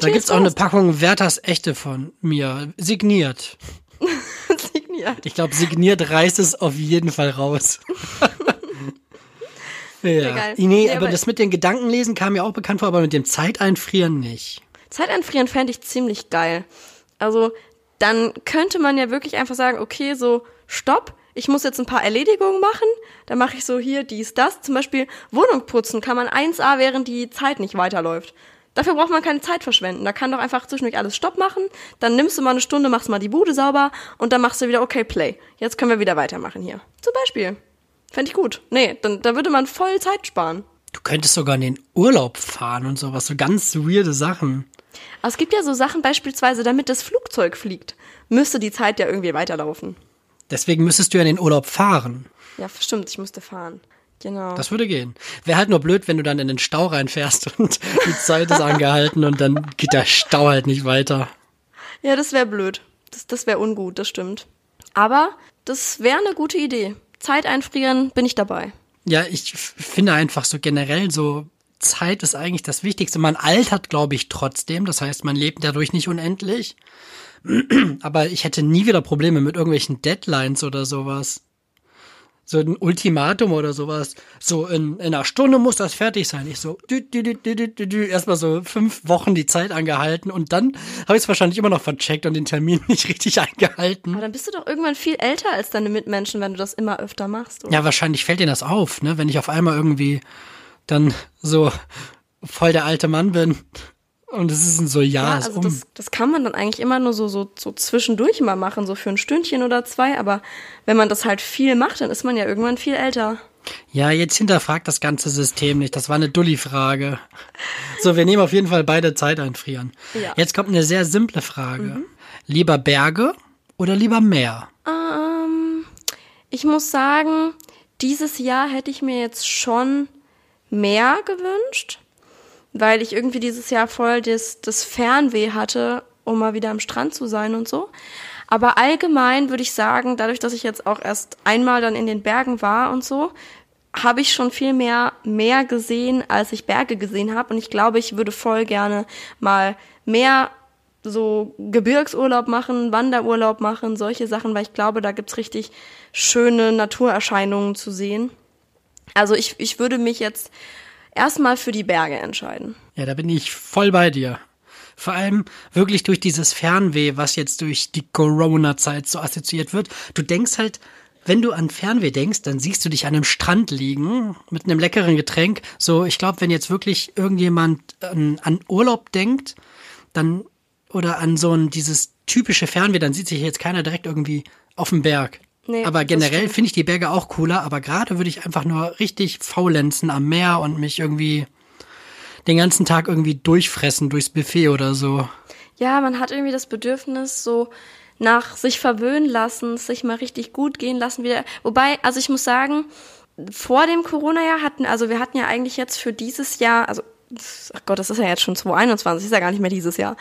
Da gibt's auch eine. Packung Werthers Echte von mir. Signiert. Signiert. Ich glaube, signiert reißt es auf jeden Fall raus. ja. Nee, Nee, aber aber- das mit den Gedankenlesen kam mir auch bekannt vor, aber mit dem Zeiteinfrieren nicht. Zeit einfrieren fände ich ziemlich geil. Also, dann könnte man ja wirklich einfach sagen, okay, so, stopp, ich muss jetzt ein paar Erledigungen machen. Dann mache ich so hier dies, das. Zum Beispiel Wohnung putzen kann man 1a, während die Zeit nicht weiterläuft. Dafür braucht man keine Zeit verschwenden. Da kann doch einfach zwischendurch alles Stopp machen. Dann nimmst du mal eine Stunde, machst mal die Bude sauber und dann machst du wieder, okay, Play. Jetzt können wir wieder weitermachen hier. Zum Beispiel. Fände ich gut. Nee, dann, dann würde man voll Zeit sparen. Du könntest sogar in den Urlaub fahren und sowas, so ganz weirde Sachen. Aber es gibt ja so Sachen beispielsweise, damit das Flugzeug fliegt, müsste die Zeit ja irgendwie weiterlaufen. Deswegen müsstest du ja in den Urlaub fahren. Ja, stimmt, ich müsste fahren. Genau. Das würde gehen. Wäre halt nur blöd, wenn du dann in den Stau reinfährst und die Zeit ist angehalten und dann geht der Stau halt nicht weiter. ja, das wäre blöd. Das, das wäre ungut, das stimmt. Aber das wäre eine gute Idee. Zeit einfrieren, bin ich dabei. Ja, ich finde einfach so generell so, Zeit ist eigentlich das Wichtigste. Man altert, glaube ich, trotzdem. Das heißt, man lebt dadurch nicht unendlich. Aber ich hätte nie wieder Probleme mit irgendwelchen Deadlines oder sowas. So ein Ultimatum oder sowas. So in, in einer Stunde muss das fertig sein. Ich so, dü, dü, dü, erstmal so fünf Wochen die Zeit angehalten und dann habe ich es wahrscheinlich immer noch vercheckt und den Termin nicht richtig eingehalten. Aber dann bist du doch irgendwann viel älter als deine Mitmenschen, wenn du das immer öfter machst. Oder? Ja, wahrscheinlich fällt dir das auf, ne? Wenn ich auf einmal irgendwie dann so voll der alte Mann bin und es ist ein so, ja, Ja, also um. das, das kann man dann eigentlich immer nur so, so, so zwischendurch mal machen, so für ein Stündchen oder zwei. Aber wenn man das halt viel macht, dann ist man ja irgendwann viel älter. Ja, jetzt hinterfragt das ganze System nicht. Das war eine Dulli-Frage. So, wir nehmen auf jeden Fall beide Zeit einfrieren. Ja. Jetzt kommt eine sehr simple Frage. Lieber Berge oder lieber Meer? Ähm, ich muss sagen, dieses Jahr hätte ich mir jetzt schon mehr gewünscht, weil ich irgendwie dieses Jahr voll das, das Fernweh hatte, um mal wieder am Strand zu sein und so. Aber allgemein würde ich sagen, dadurch, dass ich jetzt auch erst einmal dann in den Bergen war und so, habe ich schon viel mehr mehr gesehen, als ich Berge gesehen habe. Und ich glaube, ich würde voll gerne mal mehr so Gebirgsurlaub machen, Wanderurlaub machen, solche Sachen, weil ich glaube, da gibt's richtig schöne Naturerscheinungen zu sehen. Also ich, ich würde mich jetzt erstmal für die Berge entscheiden. Ja, da bin ich voll bei dir. Vor allem wirklich durch dieses Fernweh, was jetzt durch die Corona-Zeit so assoziiert wird. Du denkst halt, wenn du an Fernweh denkst, dann siehst du dich an einem Strand liegen mit einem leckeren Getränk. So, ich glaube, wenn jetzt wirklich irgendjemand an, an Urlaub denkt, dann oder an so ein dieses typische Fernweh, dann sieht sich jetzt keiner direkt irgendwie auf dem Berg. Nee, aber generell finde ich die Berge auch cooler, aber gerade würde ich einfach nur richtig faulenzen am Meer und mich irgendwie den ganzen Tag irgendwie durchfressen durchs Buffet oder so. Ja, man hat irgendwie das Bedürfnis, so nach sich verwöhnen lassen, sich mal richtig gut gehen lassen wieder. Wobei, also ich muss sagen, vor dem Corona-Jahr hatten, also wir hatten ja eigentlich jetzt für dieses Jahr, also ach Gott, das ist ja jetzt schon 2021, ist ja gar nicht mehr dieses Jahr.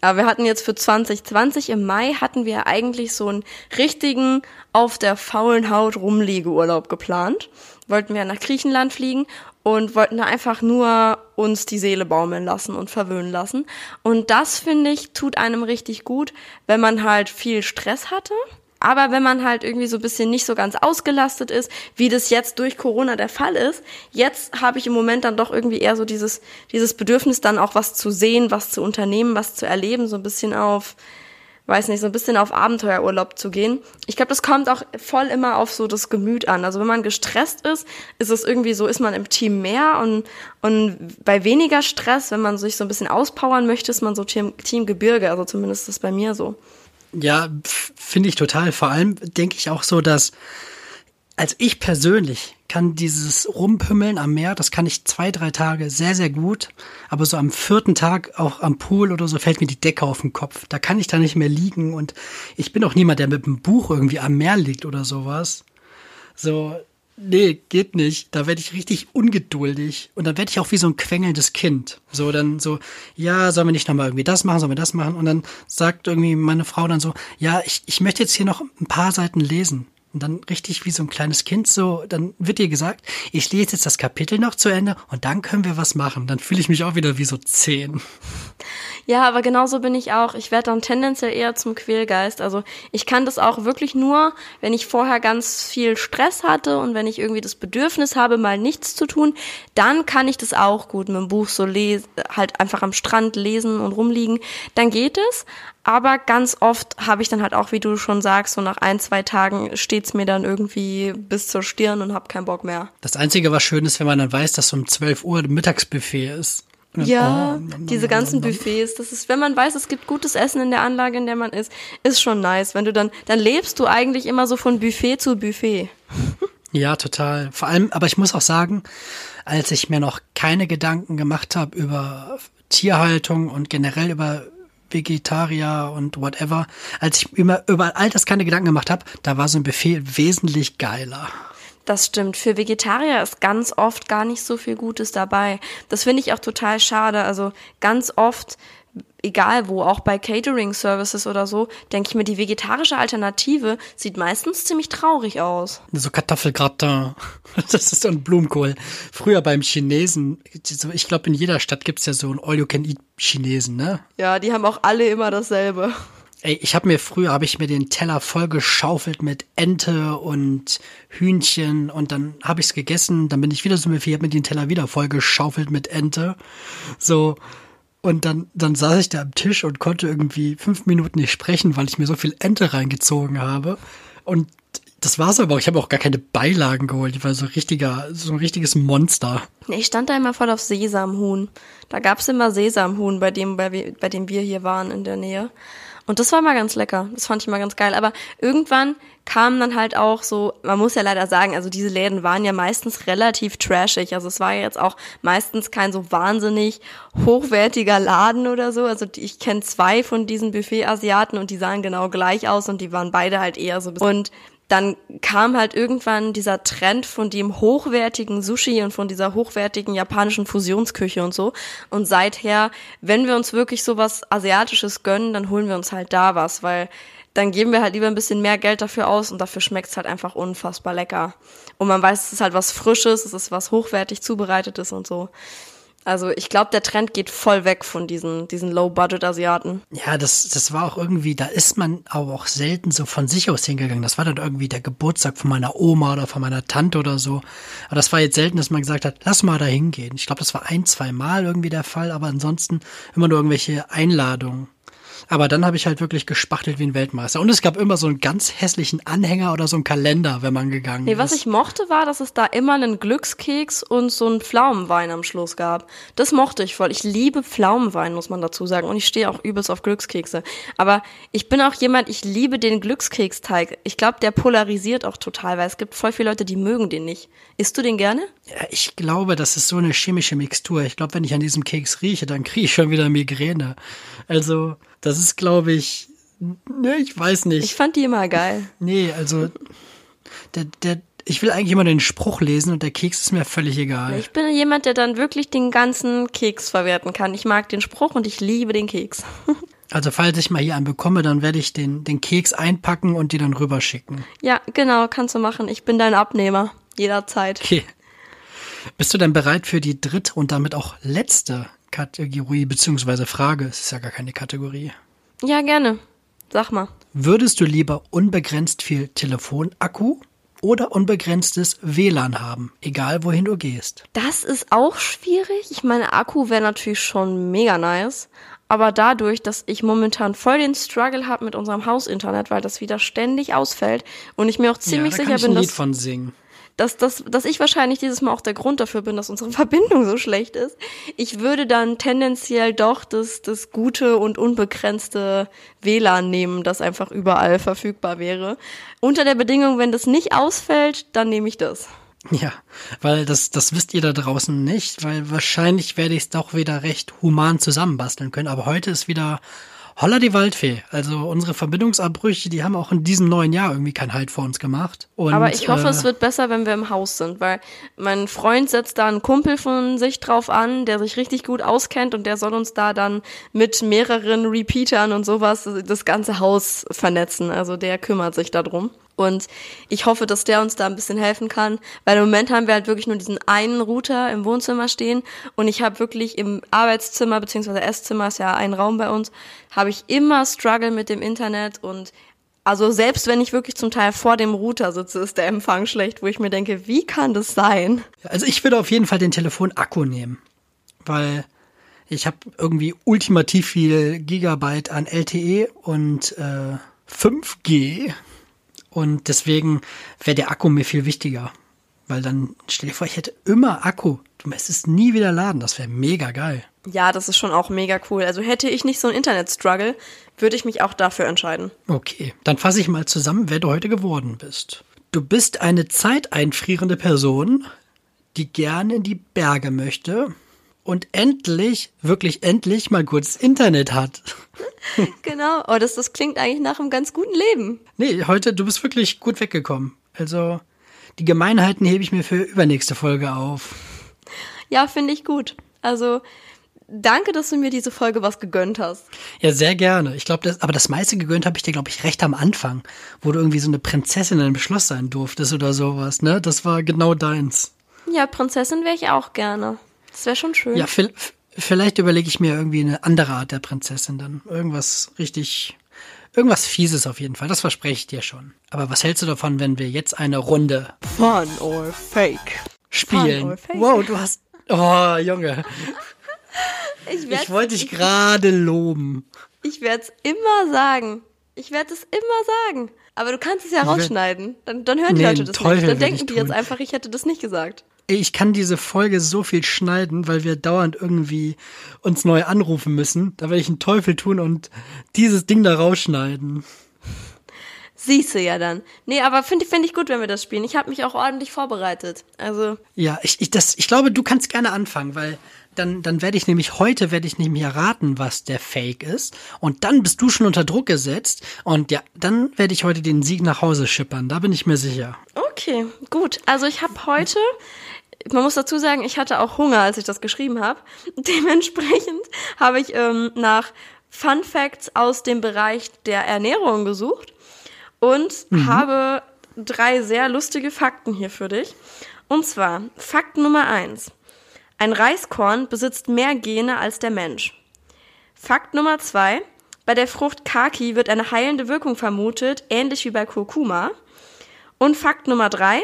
Aber wir hatten jetzt für 2020 im Mai hatten wir eigentlich so einen richtigen auf der faulen Haut Rumliegeurlaub geplant. Wollten wir nach Griechenland fliegen und wollten da einfach nur uns die Seele baumeln lassen und verwöhnen lassen. Und das finde ich tut einem richtig gut, wenn man halt viel Stress hatte aber wenn man halt irgendwie so ein bisschen nicht so ganz ausgelastet ist, wie das jetzt durch Corona der Fall ist, jetzt habe ich im Moment dann doch irgendwie eher so dieses, dieses Bedürfnis dann auch was zu sehen, was zu unternehmen, was zu erleben, so ein bisschen auf, weiß nicht, so ein bisschen auf Abenteuerurlaub zu gehen. Ich glaube, das kommt auch voll immer auf so das Gemüt an. Also wenn man gestresst ist, ist es irgendwie so, ist man im Team mehr und, und bei weniger Stress, wenn man sich so ein bisschen auspowern möchte, ist man so Team, Team Gebirge. Also zumindest ist das bei mir so. Ja, finde ich total. Vor allem denke ich auch so, dass als ich persönlich kann dieses Rumpümmeln am Meer, das kann ich zwei, drei Tage sehr, sehr gut. Aber so am vierten Tag auch am Pool oder so fällt mir die Decke auf den Kopf. Da kann ich da nicht mehr liegen und ich bin auch niemand, der mit dem Buch irgendwie am Meer liegt oder sowas. So, nee, geht nicht. Da werde ich richtig ungeduldig. Und dann werde ich auch wie so ein quengelndes Kind. So, dann so, ja, sollen wir nicht nochmal irgendwie das machen, sollen wir das machen? Und dann sagt irgendwie meine Frau dann so, ja, ich, ich möchte jetzt hier noch ein paar Seiten lesen. Und dann richtig wie so ein kleines Kind so, dann wird dir gesagt, ich lese jetzt das Kapitel noch zu Ende und dann können wir was machen. Dann fühle ich mich auch wieder wie so zehn. Ja, aber genauso bin ich auch. Ich werde dann tendenziell eher zum Quälgeist. Also ich kann das auch wirklich nur, wenn ich vorher ganz viel Stress hatte und wenn ich irgendwie das Bedürfnis habe, mal nichts zu tun, dann kann ich das auch gut mit dem Buch so lesen, halt einfach am Strand lesen und rumliegen. Dann geht es. Aber ganz oft habe ich dann halt auch, wie du schon sagst, so nach ein, zwei Tagen steht's mir dann irgendwie bis zur Stirn und hab keinen Bock mehr. Das Einzige, was schön ist, wenn man dann weiß, dass um 12 Uhr Mittagsbuffet ist. Ja, oh, diese ganzen Buffets, das ist, wenn man weiß, es gibt gutes Essen in der Anlage, in der man ist, ist schon nice. Wenn du dann, dann lebst du eigentlich immer so von Buffet zu Buffet. Ja, total. Vor allem, aber ich muss auch sagen, als ich mir noch keine Gedanken gemacht habe über Tierhaltung und generell über Vegetarier und whatever, als ich über, über all das keine Gedanken gemacht habe, da war so ein Buffet wesentlich geiler. Das stimmt. Für Vegetarier ist ganz oft gar nicht so viel Gutes dabei. Das finde ich auch total schade. Also ganz oft, egal wo, auch bei Catering Services oder so, denke ich mir, die vegetarische Alternative sieht meistens ziemlich traurig aus. So Kartoffelgratin. Das ist so ein Blumenkohl. Früher beim Chinesen, ich glaube in jeder Stadt gibt's ja so ein All-You-Can-Eat-Chinesen, ne? Ja, die haben auch alle immer dasselbe. Ey, ich habe mir früher habe ich mir den Teller voll geschaufelt mit Ente und Hühnchen und dann habe ich es gegessen, dann bin ich wieder so mir habe mir den Teller wieder voll geschaufelt mit Ente. So und dann dann saß ich da am Tisch und konnte irgendwie fünf Minuten nicht sprechen, weil ich mir so viel Ente reingezogen habe und das war's aber auch. Ich habe auch gar keine Beilagen geholt. Ich war so richtiger, so ein richtiges Monster. Ich stand da immer voll auf Sesamhuhn. Da gab's immer Sesamhuhn bei dem, bei, bei dem wir hier waren in der Nähe. Und das war mal ganz lecker. Das fand ich mal ganz geil. Aber irgendwann kam dann halt auch so, man muss ja leider sagen, also diese Läden waren ja meistens relativ trashig. Also es war ja jetzt auch meistens kein so wahnsinnig hochwertiger Laden oder so. Also ich kenne zwei von diesen Buffet-Asiaten und die sahen genau gleich aus und die waren beide halt eher so. Und dann kam halt irgendwann dieser Trend von dem hochwertigen Sushi und von dieser hochwertigen japanischen Fusionsküche und so. Und seither, wenn wir uns wirklich sowas Asiatisches gönnen, dann holen wir uns halt da was, weil dann geben wir halt lieber ein bisschen mehr Geld dafür aus und dafür schmeckt's halt einfach unfassbar lecker. Und man weiß, es ist halt was Frisches, es ist was hochwertig zubereitetes und so. Also ich glaube, der Trend geht voll weg von diesen, diesen Low-Budget-Asiaten. Ja, das, das war auch irgendwie, da ist man aber auch selten so von sich aus hingegangen. Das war dann irgendwie der Geburtstag von meiner Oma oder von meiner Tante oder so. Aber das war jetzt selten, dass man gesagt hat, lass mal da hingehen. Ich glaube, das war ein, zwei Mal irgendwie der Fall, aber ansonsten immer nur irgendwelche Einladungen. Aber dann habe ich halt wirklich gespachtelt wie ein Weltmeister. Und es gab immer so einen ganz hässlichen Anhänger oder so einen Kalender, wenn man gegangen nee, ist. Was ich mochte, war, dass es da immer einen Glückskeks und so einen Pflaumenwein am Schluss gab. Das mochte ich voll. Ich liebe Pflaumenwein, muss man dazu sagen. Und ich stehe auch übelst auf Glückskekse. Aber ich bin auch jemand, ich liebe den Glückskeksteig. Ich glaube, der polarisiert auch total, weil es gibt voll viele Leute, die mögen den nicht. Isst du den gerne? Ja, ich glaube, das ist so eine chemische Mixtur. Ich glaube, wenn ich an diesem Keks rieche, dann kriege ich schon wieder Migräne. Also, das ist, glaube ich, ne, ich weiß nicht. Ich fand die immer geil. Nee, also der, der, ich will eigentlich immer den Spruch lesen und der Keks ist mir völlig egal. Ich bin jemand, der dann wirklich den ganzen Keks verwerten kann. Ich mag den Spruch und ich liebe den Keks. Also falls ich mal hier einen bekomme, dann werde ich den, den Keks einpacken und die dann rüberschicken. Ja, genau, kannst du machen. Ich bin dein Abnehmer. Jederzeit. Okay. Bist du denn bereit für die dritte und damit auch letzte Kategorie beziehungsweise Frage. Es ist ja gar keine Kategorie. Ja, gerne. Sag mal. Würdest du lieber unbegrenzt viel Telefonakku oder unbegrenztes WLAN haben, egal wohin du gehst? Das ist auch schwierig. Ich meine, Akku wäre natürlich schon mega nice. Aber dadurch, dass ich momentan voll den Struggle habe mit unserem Hausinternet, weil das wieder ständig ausfällt und ich mir auch ziemlich ja, da sicher kann ich bin, ein Lied von singen dass, dass, dass ich wahrscheinlich dieses Mal auch der Grund dafür bin, dass unsere Verbindung so schlecht ist. Ich würde dann tendenziell doch das, das gute und unbegrenzte WLAN nehmen, das einfach überall verfügbar wäre. Unter der Bedingung, wenn das nicht ausfällt, dann nehme ich das. Ja, weil das, das wisst ihr da draußen nicht, weil wahrscheinlich werde ich es doch wieder recht human zusammenbasteln können. Aber heute ist wieder Holla die Waldfee. Also unsere Verbindungsabbrüche, die haben auch in diesem neuen Jahr irgendwie keinen Halt vor uns gemacht. Und, Aber ich hoffe, äh, es wird besser, wenn wir im Haus sind, weil mein Freund setzt da einen Kumpel von sich drauf an, der sich richtig gut auskennt und der soll uns da dann mit mehreren Repeatern und sowas das ganze Haus vernetzen. Also der kümmert sich darum. Und ich hoffe, dass der uns da ein bisschen helfen kann, weil im Moment haben wir halt wirklich nur diesen einen Router im Wohnzimmer stehen. Und ich habe wirklich im Arbeitszimmer beziehungsweise Esszimmer ist ja ein Raum bei uns, habe ich immer Struggle mit dem Internet. Und also selbst wenn ich wirklich zum Teil vor dem Router sitze, ist der Empfang schlecht, wo ich mir denke, wie kann das sein? Also ich würde auf jeden Fall den Telefonakku nehmen, weil ich habe irgendwie ultimativ viel Gigabyte an LTE und äh, 5G und deswegen wäre der Akku mir viel wichtiger. Weil dann, stell dir vor, ich hätte immer Akku. Du müsstest nie wieder laden. Das wäre mega geil. Ja, das ist schon auch mega cool. Also hätte ich nicht so ein Internet-Struggle, würde ich mich auch dafür entscheiden. Okay, dann fasse ich mal zusammen, wer du heute geworden bist. Du bist eine zeiteinfrierende Person, die gerne in die Berge möchte und endlich, wirklich endlich mal gutes Internet hat. genau, oh, das, das klingt eigentlich nach einem ganz guten Leben. Nee, heute, du bist wirklich gut weggekommen. Also, die Gemeinheiten hebe ich mir für übernächste Folge auf. Ja, finde ich gut. Also, danke, dass du mir diese Folge was gegönnt hast. Ja, sehr gerne. Ich glaube, das, aber das meiste gegönnt habe ich dir, glaube ich, recht am Anfang, wo du irgendwie so eine Prinzessin in einem Schloss sein durftest oder sowas, ne? Das war genau deins. Ja, Prinzessin wäre ich auch gerne. Das wäre schon schön. Ja, vielleicht überlege ich mir irgendwie eine andere Art der Prinzessin dann. Irgendwas richtig, irgendwas Fieses auf jeden Fall. Das verspreche ich dir schon. Aber was hältst du davon, wenn wir jetzt eine Runde Fun or Fake spielen? Fun or fake. Wow, du hast, oh Junge. ich, ich wollte dich gerade loben. Ich werde es immer sagen. Ich werde es immer sagen. Aber du kannst es ja rausschneiden. Dann, dann hören die nee, Leute das nicht. Dann denken die jetzt einfach, ich hätte das nicht gesagt ich kann diese Folge so viel schneiden, weil wir dauernd irgendwie uns neu anrufen müssen. Da werde ich einen Teufel tun und dieses Ding da rausschneiden. Siehste ja dann. Nee, aber finde find ich gut, wenn wir das spielen. Ich habe mich auch ordentlich vorbereitet. Also. Ja, ich, ich, das, ich glaube, du kannst gerne anfangen, weil dann, dann werde ich nämlich heute werde ich nämlich erraten, was der Fake ist. Und dann bist du schon unter Druck gesetzt. Und ja, dann werde ich heute den Sieg nach Hause schippern. Da bin ich mir sicher. Okay, gut. Also ich habe heute, man muss dazu sagen, ich hatte auch Hunger, als ich das geschrieben habe. Dementsprechend habe ich ähm, nach Fun Facts aus dem Bereich der Ernährung gesucht und mhm. habe drei sehr lustige Fakten hier für dich. Und zwar Fakt Nummer eins: Ein Reiskorn besitzt mehr Gene als der Mensch. Fakt Nummer zwei: Bei der Frucht Kaki wird eine heilende Wirkung vermutet, ähnlich wie bei Kurkuma. Und Fakt Nummer drei: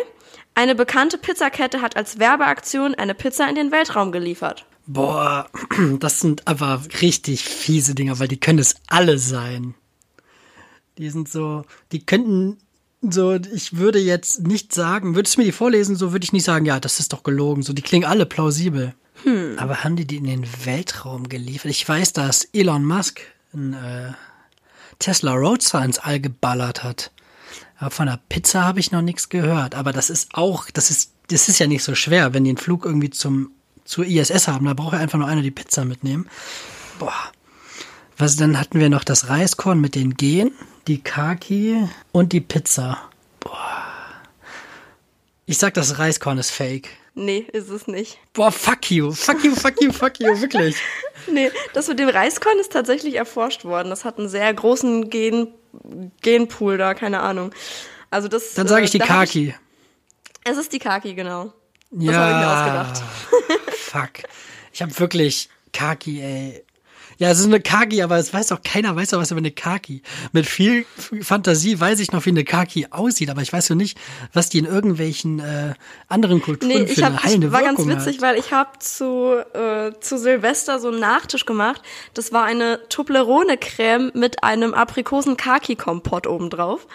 Eine bekannte Pizzakette hat als Werbeaktion eine Pizza in den Weltraum geliefert. Boah, das sind aber richtig fiese Dinger, weil die können es alle sein. Die sind so, die könnten so, ich würde jetzt nicht sagen, würdest du mir die vorlesen, so würde ich nicht sagen, ja, das ist doch gelogen. So, die klingen alle plausibel. Hm. Aber haben die die in den Weltraum geliefert? Ich weiß, dass Elon Musk ein äh, Tesla Roadster ins All geballert hat. Aber von der Pizza habe ich noch nichts gehört. Aber das ist auch, das ist, das ist ja nicht so schwer, wenn die einen Flug irgendwie zum, zur ISS haben. Da braucht ja einfach nur einer die Pizza mitnehmen. Boah. Was, dann hatten wir noch das Reiskorn mit den Gen die Kaki und die Pizza. Boah. Ich sag, das Reiskorn ist fake. Nee, ist es nicht. Boah, fuck you. Fuck you, fuck you, fuck you, wirklich. nee, das mit dem Reiskorn ist tatsächlich erforscht worden. Das hat einen sehr großen Gen Genpool da, keine Ahnung. Also das. Dann sage ich äh, die Kaki. Ich, es ist die Kaki, genau. Das ja, habe ich mir ausgedacht. fuck. Ich habe wirklich Kaki, ey. Ja, es ist eine Kaki, aber es weiß auch keiner, weiß auch was über eine Kaki. Mit viel Fantasie weiß ich noch, wie eine Kaki aussieht, aber ich weiß noch nicht, was die in irgendwelchen äh, anderen Kulturen nee, für hab, eine heilende war Wirkung ganz witzig, hat. weil ich habe zu, äh, zu Silvester so einen Nachtisch gemacht. Das war eine Toblerone-Creme mit einem Aprikosen-Kaki-Kompott obendrauf.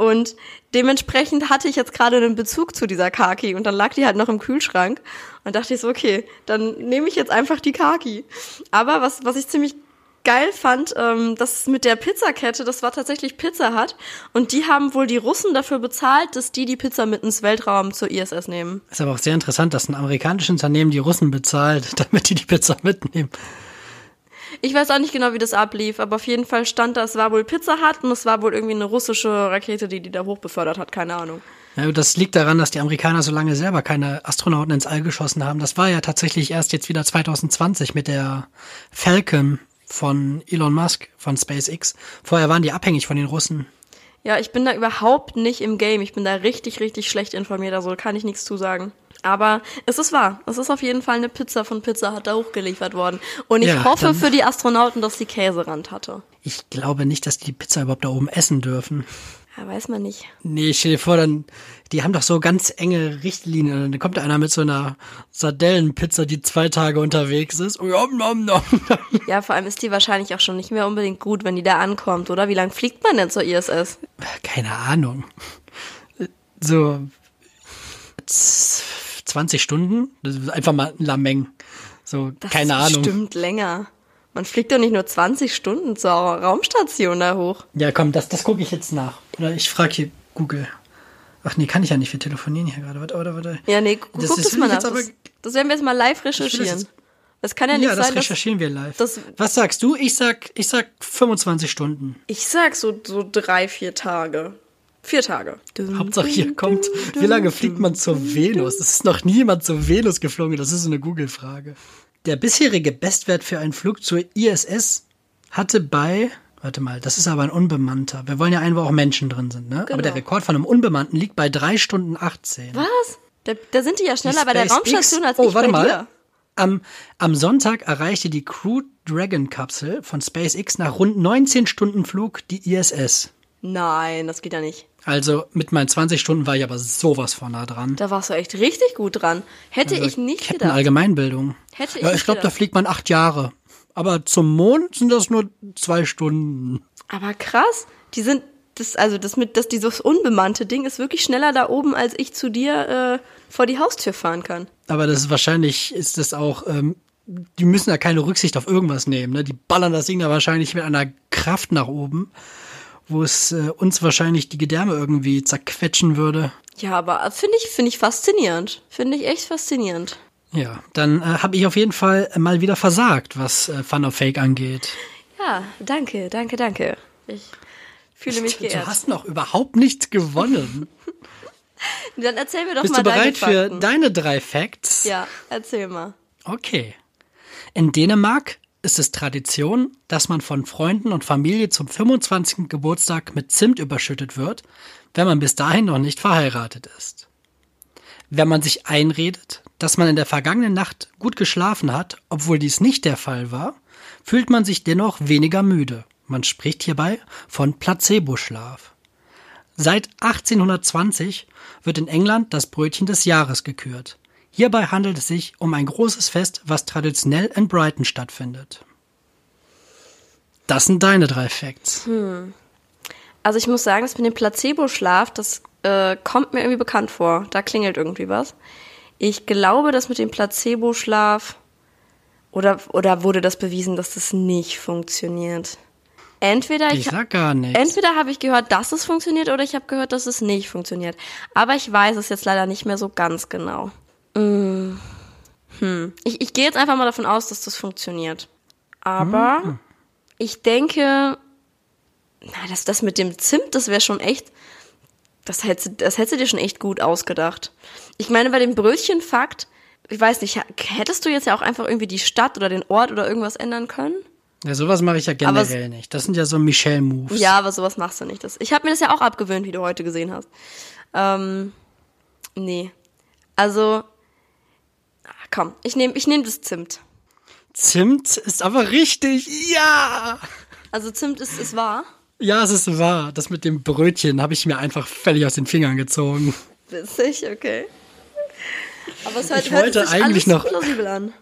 Und dementsprechend hatte ich jetzt gerade einen Bezug zu dieser Kaki und dann lag die halt noch im Kühlschrank und dachte ich so, okay, dann nehme ich jetzt einfach die Kaki. Aber was, was ich ziemlich geil fand, ähm, das mit der Pizzakette, das war tatsächlich Pizza Hut und die haben wohl die Russen dafür bezahlt, dass die die Pizza mit ins Weltraum zur ISS nehmen. Ist aber auch sehr interessant, dass ein amerikanisches Unternehmen die Russen bezahlt, damit die die Pizza mitnehmen. Ich weiß auch nicht genau, wie das ablief, aber auf jeden Fall stand da, es war wohl Pizza Hut und es war wohl irgendwie eine russische Rakete, die die da hochbefördert hat, keine Ahnung. Ja, das liegt daran, dass die Amerikaner so lange selber keine Astronauten ins All geschossen haben. Das war ja tatsächlich erst jetzt wieder 2020 mit der Falcon von Elon Musk von SpaceX. Vorher waren die abhängig von den Russen. Ja, ich bin da überhaupt nicht im Game. Ich bin da richtig, richtig schlecht informiert, also kann ich nichts zu sagen. Aber es ist wahr. Es ist auf jeden Fall eine Pizza von Pizza hat da hochgeliefert worden. Und ich ja, hoffe für die Astronauten, dass sie Käserand hatte. Ich glaube nicht, dass die die Pizza überhaupt da oben essen dürfen. Ja, weiß man nicht. Nee, stell dir vor, dann, die haben doch so ganz enge Richtlinien. Dann kommt da einer mit so einer Sardellenpizza, die zwei Tage unterwegs ist. Nom, nom, nom. Ja, vor allem ist die wahrscheinlich auch schon nicht mehr unbedingt gut, wenn die da ankommt, oder? Wie lange fliegt man denn zur ISS? Keine Ahnung. So 20 Stunden? Das ist einfach mal ein Lameng. So, das keine Ahnung. Stimmt länger. Man fliegt doch nicht nur 20 Stunden zur Raumstation da hoch. Ja, komm, das, das gucke ich jetzt nach. Oder ich frage hier Google. Ach nee, kann ich ja nicht, wir telefonieren hier gerade. Warte, warte, warte. Ja, nee, guck das, das mal nach. Das, das, werden wir jetzt mal live recherchieren. Das kann ja nicht ja, das sein. Das recherchieren wir live. Was sagst du? Ich sag, ich sag 25 Stunden. Ich sag so, so drei, vier Tage. Vier Tage. Hauptsache hier kommt, wie lange fliegt man zur Venus? Es ist noch niemand zur Venus geflogen, das ist eine Google-Frage. Der bisherige Bestwert für einen Flug zur ISS hatte bei, warte mal, das ist aber ein unbemannter. Wir wollen ja einen, wo auch Menschen drin sind, ne? Genau. Aber der Rekord von einem unbemannten liegt bei drei Stunden 18. Was? Da, da sind die ja schneller die bei der Raumstation als oh, ich warte bei mal. dir. Am, am Sonntag erreichte die Crew Dragon Kapsel von SpaceX nach rund 19 Stunden Flug die ISS. Nein, das geht ja nicht. Also mit meinen 20 Stunden war ich aber sowas von nah dran. Da warst du echt richtig gut dran. Hätte also ich nicht gedacht. Allgemeinbildung. Hätte ich ja, ich glaube, da fliegt man acht Jahre. Aber zum Mond sind das nur zwei Stunden. Aber krass, die sind das also das mit das dieses unbemannte Ding ist wirklich schneller da oben, als ich zu dir äh, vor die Haustür fahren kann. Aber das ist wahrscheinlich ist das auch ähm, die müssen da keine Rücksicht auf irgendwas nehmen, ne? Die ballern das Ding da wahrscheinlich mit einer Kraft nach oben wo es äh, uns wahrscheinlich die Gedärme irgendwie zerquetschen würde. Ja, aber finde ich, finde ich faszinierend. Finde ich echt faszinierend. Ja, dann äh, habe ich auf jeden Fall mal wieder versagt, was äh, Fun or Fake angeht. Ja, danke, danke, danke. Ich fühle mich geehrt. Du hast noch überhaupt nichts gewonnen. Dann erzähl mir doch Bist mal du bereit deine für deine drei Facts? Ja, erzähl mal. Okay. In Dänemark ist es Tradition, dass man von Freunden und Familie zum 25. Geburtstag mit Zimt überschüttet wird, wenn man bis dahin noch nicht verheiratet ist. Wenn man sich einredet, dass man in der vergangenen Nacht gut geschlafen hat, obwohl dies nicht der Fall war, fühlt man sich dennoch weniger müde. Man spricht hierbei von Placebo-Schlaf. Seit 1820 wird in England das Brötchen des Jahres gekürt. Hierbei handelt es sich um ein großes Fest, was traditionell in Brighton stattfindet. Das sind deine drei Facts. Also ich muss sagen, das mit dem Placebo-Schlaf, das äh, kommt mir irgendwie bekannt vor. Da klingelt irgendwie was. Ich glaube, das mit dem Placebo-Schlaf oder, oder wurde das bewiesen, dass das nicht funktioniert? Entweder Ich sag gar nichts. Entweder habe ich gehört, dass es funktioniert, oder ich habe gehört, dass es nicht funktioniert. Aber ich weiß es jetzt leider nicht mehr so ganz genau. Mm. Hm. Ich, ich gehe jetzt einfach mal davon aus, dass das funktioniert. Aber ich denke, na, das, das mit dem Zimt, das wäre schon echt. Das hättest, das hättest du dir schon echt gut ausgedacht. Ich meine, bei dem Brötchenfakt, ich weiß nicht, hättest du jetzt ja auch einfach irgendwie die Stadt oder den Ort oder irgendwas ändern können? Ja, sowas mache ich ja Aber generell nicht. Das sind ja so Michelle-Moves. Ja, aber sowas machst du nicht. Das, ich habe mir das ja auch abgewöhnt, wie du heute gesehen hast. Ähm, nee. Also, komm, ich nehme ich nehm das Zimt. Zimt ist aber richtig. Ja! Also Zimt ist, ist wahr. Ja, es ist wahr. Das mit dem Brötchen habe ich mir einfach völlig aus den Fingern gezogen. Witzig, okay. Aber es hört, Ich hört wollte sich eigentlich noch- plausibel an.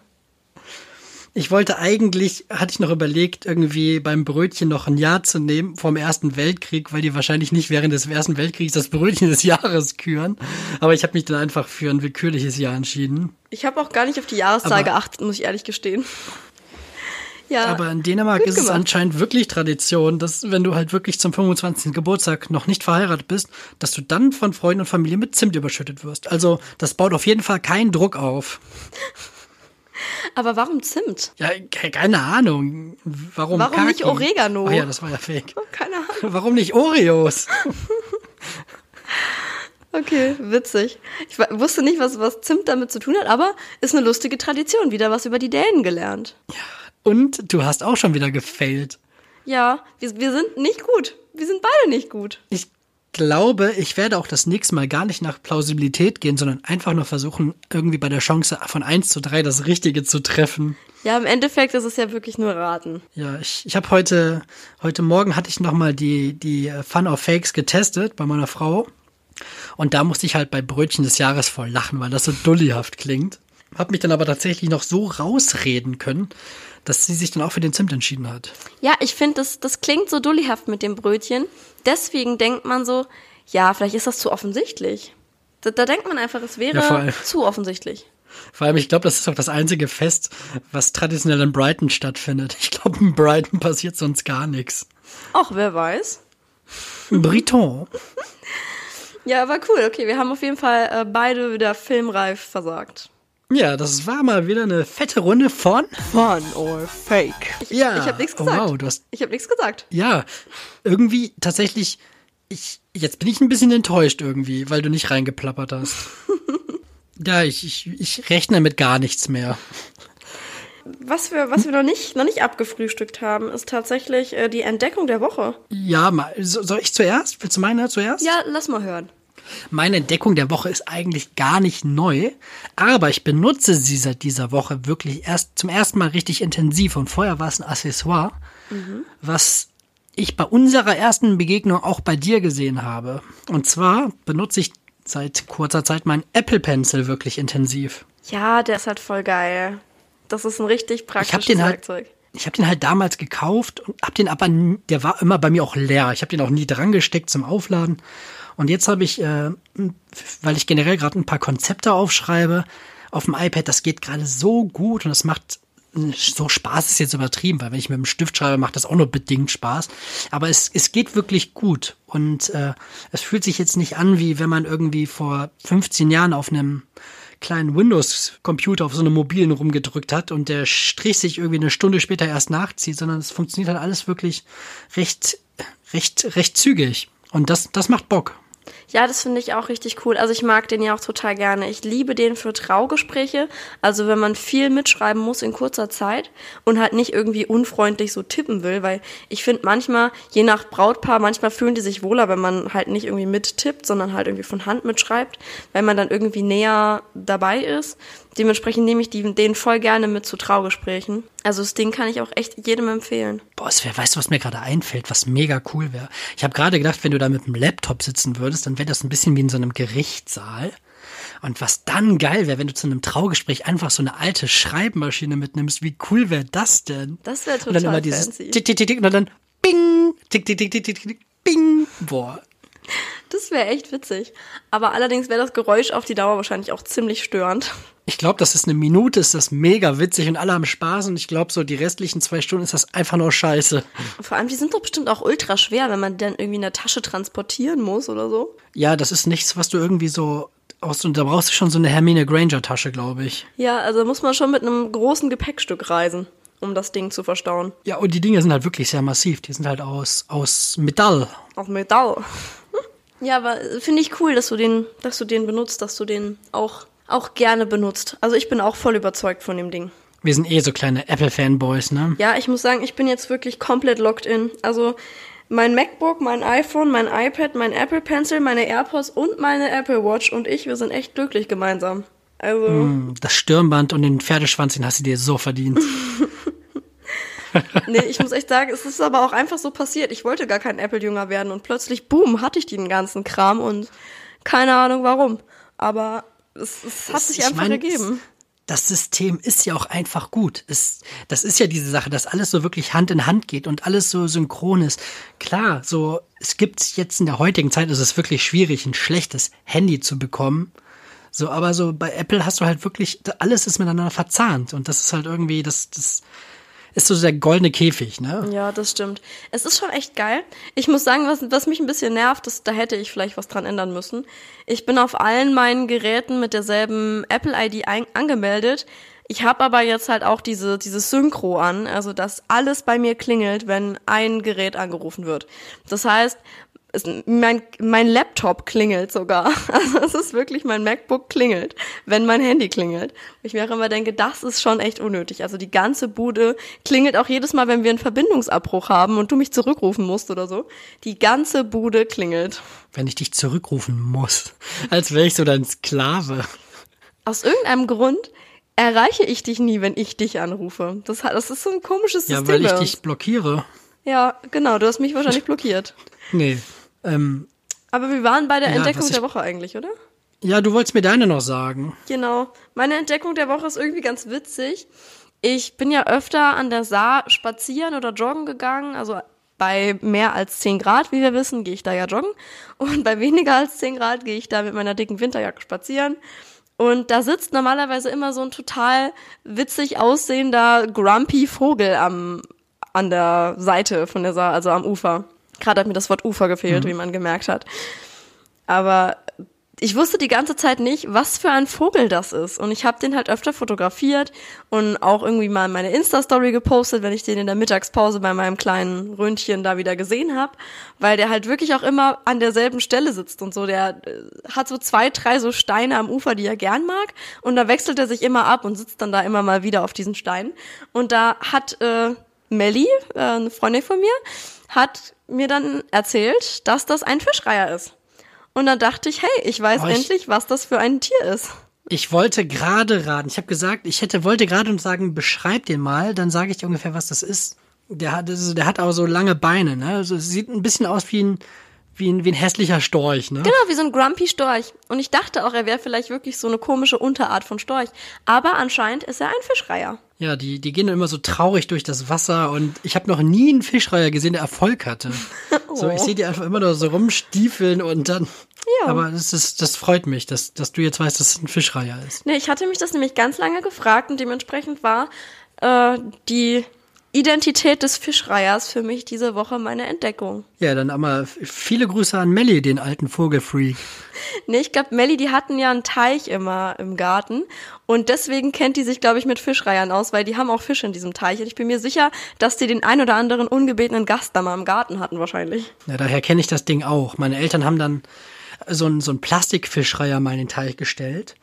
Ich wollte eigentlich, hatte ich noch überlegt, irgendwie beim Brötchen noch ein Jahr zu nehmen vom Ersten Weltkrieg, weil die wahrscheinlich nicht während des Ersten Weltkriegs das Brötchen des Jahres küren. Aber ich habe mich dann einfach für ein willkürliches Jahr entschieden. Ich habe auch gar nicht auf die Jahreszahl geachtet, muss ich ehrlich gestehen. Ja, Aber in Dänemark ist es anscheinend wirklich Tradition, dass wenn du halt wirklich zum 25. Geburtstag noch nicht verheiratet bist, dass du dann von Freunden und Familie mit Zimt überschüttet wirst. Also das baut auf jeden Fall keinen Druck auf. aber warum Zimt? Ja, ke- keine Ahnung. Warum Warum nicht? Oregano? Ach ja, das war ja fake. Keine Ahnung. Warum nicht Oreos? Okay, witzig. Ich wusste nicht, was, was Zimt damit zu tun hat, aber ist eine lustige Tradition. Wieder was über die Dänen gelernt. Und du hast auch schon wieder gefailt. Ja, wir, wir sind nicht gut. Wir sind beide nicht gut. Ich glaube, ich werde auch das nächste Mal gar nicht nach Plausibilität gehen, sondern einfach nur versuchen, irgendwie bei der Chance von 1 zu 3 das Richtige zu treffen. Ja, im Endeffekt ist es ja wirklich nur Raten. Ja, ich, ich habe heute, heute Morgen hatte ich nochmal die, die äh, Fun of Fakes getestet bei meiner Frau. Und da musste ich halt bei Brötchen des Jahres voll lachen, weil das so dullihaft klingt. Hab mich dann aber tatsächlich noch so rausreden können, dass sie sich dann auch für den Zimt entschieden hat. Ja, ich finde, das, das klingt so dullihaft mit dem Brötchen. Deswegen denkt man so, ja, vielleicht ist das zu offensichtlich. Da, da denkt man einfach, es Ja, wäre zu offensichtlich. Vor allem, ich glaube, das ist auch das einzige Fest, was traditionell in Brighton stattfindet. Ich glaube, in Brighton passiert sonst gar nichts. Ach, wer weiß. Briton. Ja, aber cool. Okay, wir haben auf jeden Fall äh, beide wieder filmreif versagt. Ja, das war mal wieder eine fette Runde von. Fun or fake? Ich, Ja. ich habe nichts Oh, gesagt. wow, du hast- Ich habe nichts gesagt. Ja, irgendwie tatsächlich. Ich, jetzt bin ich ein bisschen enttäuscht irgendwie, weil du nicht reingeplappert hast. ja, ich, ich, ich rechne mit gar nichts mehr. Was wir, was wir noch nicht, noch nicht abgefrühstückt haben, ist tatsächlich äh, die Entdeckung der Woche. Ja, mal, so- soll ich zuerst? Willst du meine zuerst? Ja, lass mal hören. Meine Entdeckung der Woche ist eigentlich gar nicht neu, aber ich benutze sie seit dieser Woche wirklich erst zum ersten Mal richtig intensiv und vorher war es ein Accessoire, was ich bei unserer ersten Begegnung auch bei dir gesehen habe. Und zwar benutze ich seit kurzer Zeit meinen Apple Pencil wirklich intensiv. Ja, der ist halt voll geil. Das ist ein richtig Ich praktisches halt, Werkzeug. ich habe den halt damals gekauft und habe den aber, der war immer bei mir auch leer. Ich habe den auch nie dran gesteckt zum Aufladen. Und jetzt habe ich, äh, weil ich generell gerade ein paar Konzepte aufschreibe auf dem iPad, das geht gerade so gut und es macht so Spaß ist jetzt übertrieben, weil wenn ich mit dem Stift schreibe, macht das auch nur bedingt Spaß. Aber es, es geht wirklich gut. Und äh, es fühlt sich jetzt nicht an, wie wenn man irgendwie vor 15 Jahren auf einem kleinen Windows-Computer auf so einem mobilen rumgedrückt hat und der Strich sich irgendwie eine Stunde später erst nachzieht, sondern es funktioniert halt alles wirklich recht, recht, recht zügig. Und das, das macht Bock. Ja, das finde ich auch richtig cool. Also ich mag den ja auch total gerne. Ich liebe den für Traugespräche. Also wenn man viel mitschreiben muss in kurzer Zeit und halt nicht irgendwie unfreundlich so tippen will, weil ich finde manchmal, je nach Brautpaar, manchmal fühlen die sich wohler, wenn man halt nicht irgendwie mittippt, sondern halt irgendwie von Hand mitschreibt, weil man dann irgendwie näher dabei ist. Dementsprechend nehme ich die, den voll gerne mit zu Traugesprächen. Also das Ding kann ich auch echt jedem empfehlen. Boah, es wär, weißt du, was mir gerade einfällt, was mega cool wäre? Ich habe gerade gedacht, wenn du da mit dem Laptop sitzen würdest, dann wäre das ein bisschen wie in so einem Gerichtssaal. Und was dann geil wäre, wenn du zu einem Traugespräch einfach so eine alte Schreibmaschine mitnimmst, wie cool wäre das denn? Das wäre total Und dann immer dieses tick, tick, tick, tick, und dann bing, tick, tick, tick, tick, tick, tick, bing. Boah, Das wäre echt witzig. Aber allerdings wäre das Geräusch auf die Dauer wahrscheinlich auch ziemlich störend. Ich glaube, das ist eine Minute, ist das mega witzig und alle haben Spaß und ich glaube, so die restlichen zwei Stunden ist das einfach nur scheiße. Vor allem, die sind doch bestimmt auch ultra schwer, wenn man dann irgendwie in der Tasche transportieren muss oder so. Ja, das ist nichts, was du irgendwie so aus, und da brauchst du schon so eine Hermine Granger Tasche, glaube ich. Ja, also muss man schon mit einem großen Gepäckstück reisen, um das Ding zu verstauen. Ja, und die Dinge sind halt wirklich sehr massiv. Die sind halt aus, aus Metall. Auf Metall. Ja, aber finde ich cool, dass du den, dass du den benutzt, dass du den auch, auch gerne benutzt. Also ich bin auch voll überzeugt von dem Ding. Wir sind eh so kleine Apple-Fanboys, ne? Ja, ich muss sagen, ich bin jetzt wirklich komplett locked in. Also mein MacBook, mein iPhone, mein iPad, mein Apple Pencil, meine AirPods und meine Apple Watch und ich, wir sind echt glücklich gemeinsam. Also, Hm, Das Stirnband und den Pferdeschwanz, den hast du dir so verdient. nee, ich muss echt sagen, es ist aber auch einfach so passiert. Ich wollte gar kein Apple-Jünger werden und plötzlich, boom, hatte ich den ganzen Kram und keine Ahnung warum. Aber es, es hat sich Ich einfach mein, ergeben. Das System ist ja auch einfach gut. Es, das ist ja diese Sache, dass alles so wirklich Hand in Hand geht und alles so synchron ist. Klar, so, es gibt jetzt in der heutigen Zeit, ist es wirklich schwierig, ein schlechtes Handy zu bekommen. So, aber so bei Apple hast du halt wirklich, alles ist miteinander verzahnt und das ist halt irgendwie, das, das ist so der goldene Käfig, ne? Ja, das stimmt. Es ist schon echt geil. Ich muss sagen, was, was mich ein bisschen nervt, ist, da hätte ich vielleicht was dran ändern müssen. Ich bin auf allen meinen Geräten mit derselben Apple-ID angemeldet. Ich habe aber jetzt halt auch diese, dieses Synchro an, also dass alles bei mir klingelt, wenn ein Gerät angerufen wird. Das heißt, es, mein, mein Laptop klingelt sogar. Also es ist wirklich, mein MacBook klingelt, wenn mein Handy klingelt. Ich mir auch immer denke, das ist schon echt unnötig. Also die ganze Bude klingelt auch jedes Mal, wenn wir einen Verbindungsabbruch haben und du mich zurückrufen musst oder so. Die ganze Bude klingelt. Wenn ich dich zurückrufen muss. Als wäre ich so dein Sklave. Aus irgendeinem Grund erreiche ich dich nie, wenn ich dich anrufe. Das, das ist so ein komisches Ja, System. weil ich dich blockiere. ja, genau, du hast mich wahrscheinlich blockiert. Nee. Ähm, Aber wir waren bei der Ja, Entdeckung der Woche eigentlich, oder? ja, du wolltest mir deine noch sagen. Genau. Meine Entdeckung der Woche ist irgendwie ganz witzig. Ich bin ja öfter an der Saar spazieren oder joggen gegangen. Also bei mehr als 10 Grad, wie wir wissen, gehe ich da ja joggen. Und bei weniger als 10 Grad gehe ich da mit meiner dicken Winterjacke spazieren. Und da sitzt normalerweise immer so ein total witzig aussehender, grumpy Vogel am, an der Seite von der Saar, also am Ufer. Gerade hat mir das Wort Ufer gefehlt, wie man gemerkt hat. Aber ich wusste die ganze Zeit nicht, was für ein Vogel das ist. Und ich habe den halt öfter fotografiert und auch irgendwie mal meine Insta-Story gepostet, wenn ich den in der Mittagspause bei meinem kleinen Röntchen da wieder gesehen habe. Weil der halt wirklich auch immer an derselben Stelle sitzt und so. Der äh, hat so zwei, drei so Steine am Ufer, die er gern mag. Und da wechselt er sich immer ab und sitzt dann da immer mal wieder auf diesen Steinen. Und da hat äh, Melly, äh, eine Freundin von mir, hat mir dann erzählt, dass das ein Fischreiher ist. Und dann dachte ich, hey, ich weiß Oh, ich- endlich, was das für ein Tier ist. Ich wollte gerade raten. Ich habe gesagt, ich hätte wollte gerade sagen, beschreib den mal, dann sage ich dir ungefähr, was das ist. Der hat, der hat aber so lange Beine, ne? Also es sieht ein bisschen aus wie ein, wie ein, wie ein hässlicher Storch, ne? Genau, wie so ein Grumpy Storch. Und ich dachte auch, er wäre vielleicht wirklich so eine komische Unterart von Storch. Aber anscheinend ist er ein Fischreiher. Ja, die, die gehen dann immer so traurig durch das Wasser und ich habe noch nie einen Fischreiher gesehen, der Erfolg hatte. So, ich sehe die einfach immer nur so rumstiefeln und dann. Ja. Aber das ist, das freut mich, dass, dass du jetzt weißt, dass es ein Fischreiher ist. Nee, ich hatte mich das nämlich ganz lange gefragt und dementsprechend war äh, die Identität des Fischreihers für mich diese Woche meine Entdeckung. Ja, dann aber viele Grüße an Melly, den alten Vogelfreak. Nee, ich glaube, Melly, die hatten ja einen Teich immer im Garten und deswegen kennt die sich, glaube ich, mit Fischreihern aus, weil die haben auch Fische in diesem Teich. Und ich bin mir sicher, dass die den ein oder anderen ungebetenen Gast da mal im Garten hatten wahrscheinlich. Ja, daher kenne ich das Ding auch. Meine Eltern haben dann so einen, so einen Plastikfischreiher mal in den Teich gestellt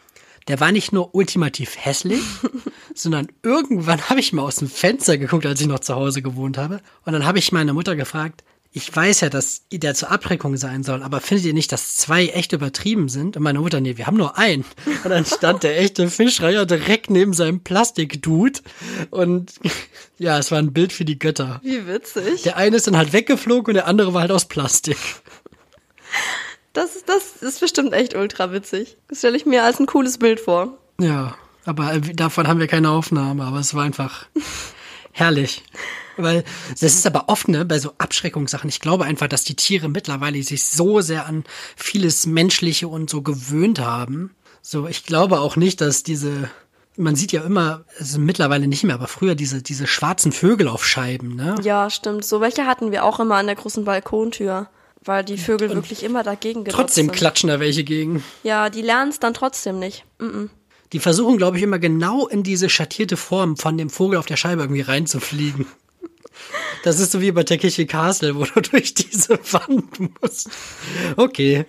der war nicht nur ultimativ hässlich, sondern irgendwann habe ich mal aus dem Fenster geguckt, als ich noch zu Hause gewohnt habe. Und dann habe ich meine Mutter gefragt, ich weiß ja, dass der zur Abreckung sein soll, aber findet ihr nicht, dass zwei echt übertrieben sind? Und meine Mutter, nee, wir haben nur einen. Und dann stand der echte Fischreiher direkt neben seinem Plastikdude. Und ja, es war ein Bild für die Götter. Wie witzig. Der eine ist dann halt weggeflogen und der andere war halt aus Plastik. Das, das ist bestimmt echt ultra witzig. Das stelle ich mir als ein cooles Bild vor. Ja, aber äh, davon haben wir keine Aufnahme, aber es war einfach herrlich. Weil das ist aber oft, ne, bei so Abschreckungssachen. Ich glaube einfach, dass die Tiere mittlerweile sich so sehr an vieles Menschliche und so gewöhnt haben. So, ich glaube auch nicht, dass diese, man sieht ja immer, also mittlerweile nicht mehr, aber früher diese, diese schwarzen Vögel auf Scheiben, ne? Ja, stimmt. So welche hatten wir auch immer an der großen Balkontür weil die Vögel und wirklich immer dagegen gedotzt Trotzdem sind. klatschen da welche gegen. Ja, die lernen es dann trotzdem nicht. Mm -mm. Die versuchen, glaube ich, immer genau in diese schattierte Form von dem Vogel auf der Scheibe irgendwie reinzufliegen. Das ist so wie bei Takeshi Castle, wo du durch diese Wand musst. Okay.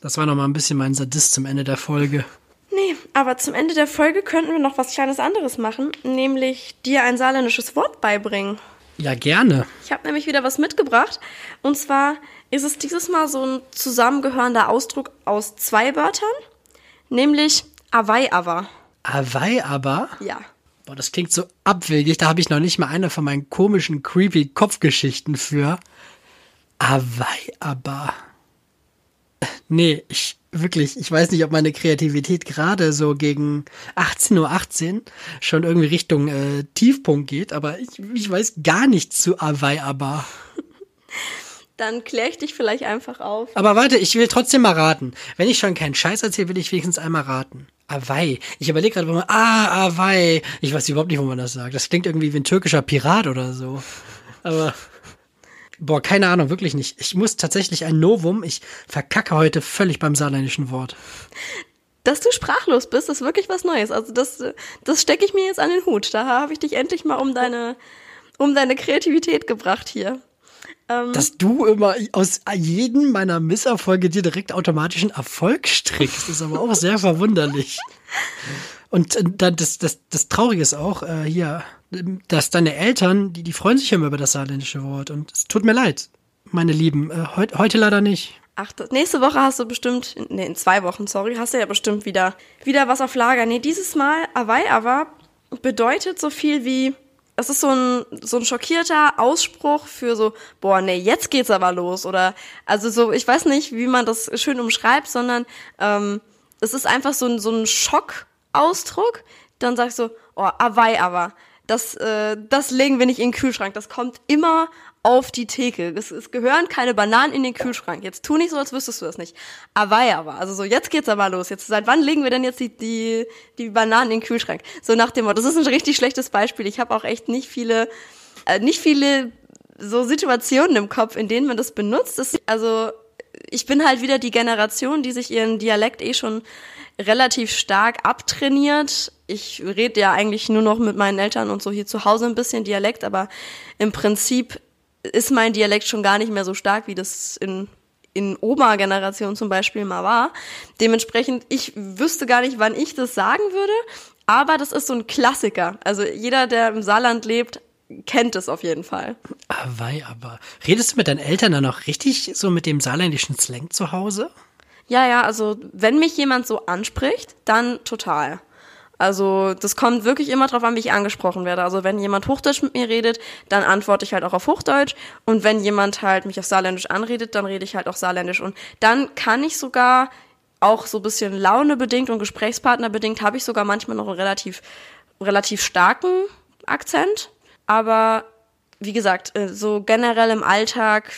Das war noch mal ein bisschen mein Sadist zum Ende der Folge. Nee, aber zum Ende der Folge könnten wir noch was kleines anderes machen, nämlich dir ein saarländisches Wort beibringen. Ja, gerne. Ich habe nämlich wieder was mitgebracht. Und zwar ist es dieses Mal so ein zusammengehörender Ausdruck aus zwei Wörtern, nämlich Awei aber. Awei aber? Ja. Boah, das klingt so abwegig. Da habe ich noch nicht mal eine von meinen komischen, creepy Kopfgeschichten für. Awei aber. Nee, ich wirklich, ich weiß nicht, ob meine Kreativität gerade so gegen 18.18 Uhr 18 schon irgendwie Richtung äh, Tiefpunkt geht, aber ich, ich weiß gar nichts zu Awei aber. Dann kläre ich dich vielleicht einfach auf. Aber warte, ich will trotzdem mal raten. Wenn ich schon keinen Scheiß erzähle, will ich wenigstens einmal raten. Awei. Ich überlege gerade, wo man, ah, Awei. Ich weiß überhaupt nicht, wo man das sagt. Das klingt irgendwie wie ein türkischer Pirat oder so. Aber, boah, keine Ahnung, wirklich nicht. Ich muss tatsächlich ein Novum. Ich verkacke heute völlig beim saarländischen Wort. Dass du sprachlos bist, ist wirklich was Neues. Also das, das stecke ich mir jetzt an den Hut. Da habe ich dich endlich mal um deine, um deine Kreativität gebracht hier. Ähm, Dass du immer aus jedem meiner Misserfolge dir direkt automatischen Erfolg strickst, ist aber auch sehr verwunderlich. Und äh, dann das, das, das Traurige ist auch äh, hier, dass deine Eltern, die, die freuen sich immer über das saarländische Wort. Und es tut mir leid, meine Lieben, äh, heut, heute leider nicht. Ach, das, nächste Woche hast du bestimmt, nee, in zwei Wochen, sorry, hast du ja bestimmt wieder, wieder was auf Lager. Nee, dieses Mal Awei aber bedeutet so viel wie es ist so ein, so ein schockierter Ausspruch für so, boah, nee, jetzt geht's aber los. Oder, also so, ich weiß nicht, wie man das schön umschreibt, sondern ähm, es ist einfach so ein, so ein Schockausdruck. Dann sagst du, oh, awei aber. Das, äh, das legen wir nicht in den Kühlschrank. Das kommt immer auf die Theke. Es, es gehören keine Bananen in den Kühlschrank. Jetzt tu nicht so, als wüsstest du das nicht. Aber ja, aber. Also so, jetzt geht's aber los. Jetzt, seit wann legen wir denn jetzt die, die, die Bananen in den Kühlschrank? So nach dem Motto. Das ist ein richtig schlechtes Beispiel. Ich habe auch echt nicht viele, äh, nicht viele so Situationen im Kopf, in denen man das benutzt. Das, also, ich bin halt wieder die Generation, die sich ihren Dialekt eh schon relativ stark abtrainiert. Ich rede ja eigentlich nur noch mit meinen Eltern und so hier zu Hause ein bisschen Dialekt, aber im Prinzip ist mein Dialekt schon gar nicht mehr so stark, wie das in in Oma-Generation zum Beispiel mal war. Dementsprechend, ich wüsste gar nicht, wann ich das sagen würde, aber das ist so ein Klassiker. Also jeder, der im Saarland lebt, kennt es auf jeden Fall. Aber, aber redest du mit deinen Eltern dann noch richtig so mit dem saarländischen Slang zu Hause? Ja, ja, also wenn mich jemand so anspricht, dann total. Also das kommt wirklich immer drauf an, wie ich angesprochen werde. Also wenn jemand Hochdeutsch mit mir redet, dann antworte ich halt auch auf Hochdeutsch. Und wenn jemand halt mich auf Saarländisch anredet, dann rede ich halt auch Saarländisch. Und dann kann ich sogar auch so ein bisschen launebedingt und gesprächspartnerbedingt habe ich sogar manchmal noch einen relativ, relativ starken Akzent. Aber wie gesagt, äh, so generell im Alltag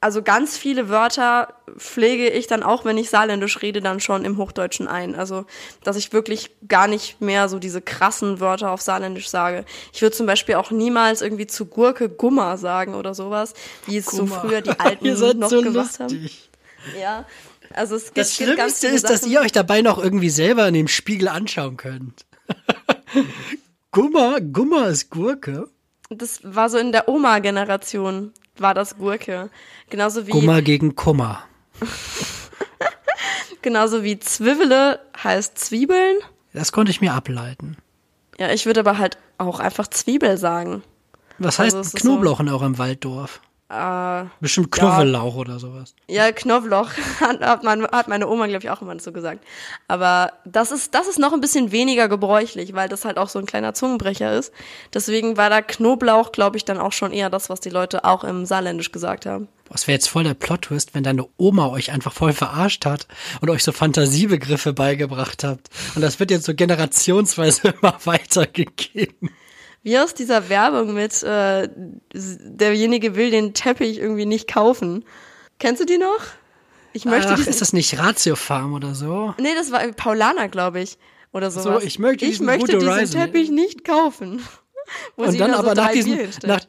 also ganz viele Wörter pflege ich dann auch, wenn ich saarländisch rede, dann schon im Hochdeutschen ein. Also, dass ich wirklich gar nicht mehr so diese krassen Wörter auf saarländisch sage. Ich würde zum Beispiel auch niemals irgendwie zu Gurke Gummer sagen oder sowas, wie es so Gummer. früher die Alten noch so haben. lustig. Ja. Also es gibt, Das gibt ganz Schlimmste viele ist, dass ihr euch dabei noch irgendwie selber in dem Spiegel anschauen könnt. Gummer, Gummer ist Gurke. Das war so in der Oma-Generation, war das Gurke. Genauso wie, Gummer gegen Kummer. genauso wie Zwiebele heißt Zwiebeln. Das konnte ich mir ableiten. Ja, ich würde aber halt auch einfach Zwiebel sagen. Was Also heißt ist Knoblauch in eurem Walddorf? Äh, Bestimmt Knoblauch oder sowas. ja, Knoblauch hat, hat, mein, hat meine Oma, glaube ich, auch immer so gesagt. Aber das ist, das ist noch ein bisschen weniger gebräuchlich, weil das halt auch so ein kleiner Zungenbrecher ist. Deswegen war da Knoblauch, glaube ich, dann auch schon eher das, was die Leute auch im Saarländisch gesagt haben. Das wäre jetzt voll der Plot-Twist, wenn deine Oma euch einfach voll verarscht hat und euch so Fantasiebegriffe beigebracht habt. Und das wird jetzt so generationsweise immer weitergegeben. Wie aus dieser Werbung mit, äh, derjenige will den Teppich irgendwie nicht kaufen. Kennst du die noch? Ich möchte Ach, ist das nicht Ratio Farm oder so? Nee, das war Paulaner, glaube ich. Oder So, sowas. ich möchte ich diesen möchte Good diesen. Teppich nicht kaufen. Wo Und dann da aber so nach diesem, nach,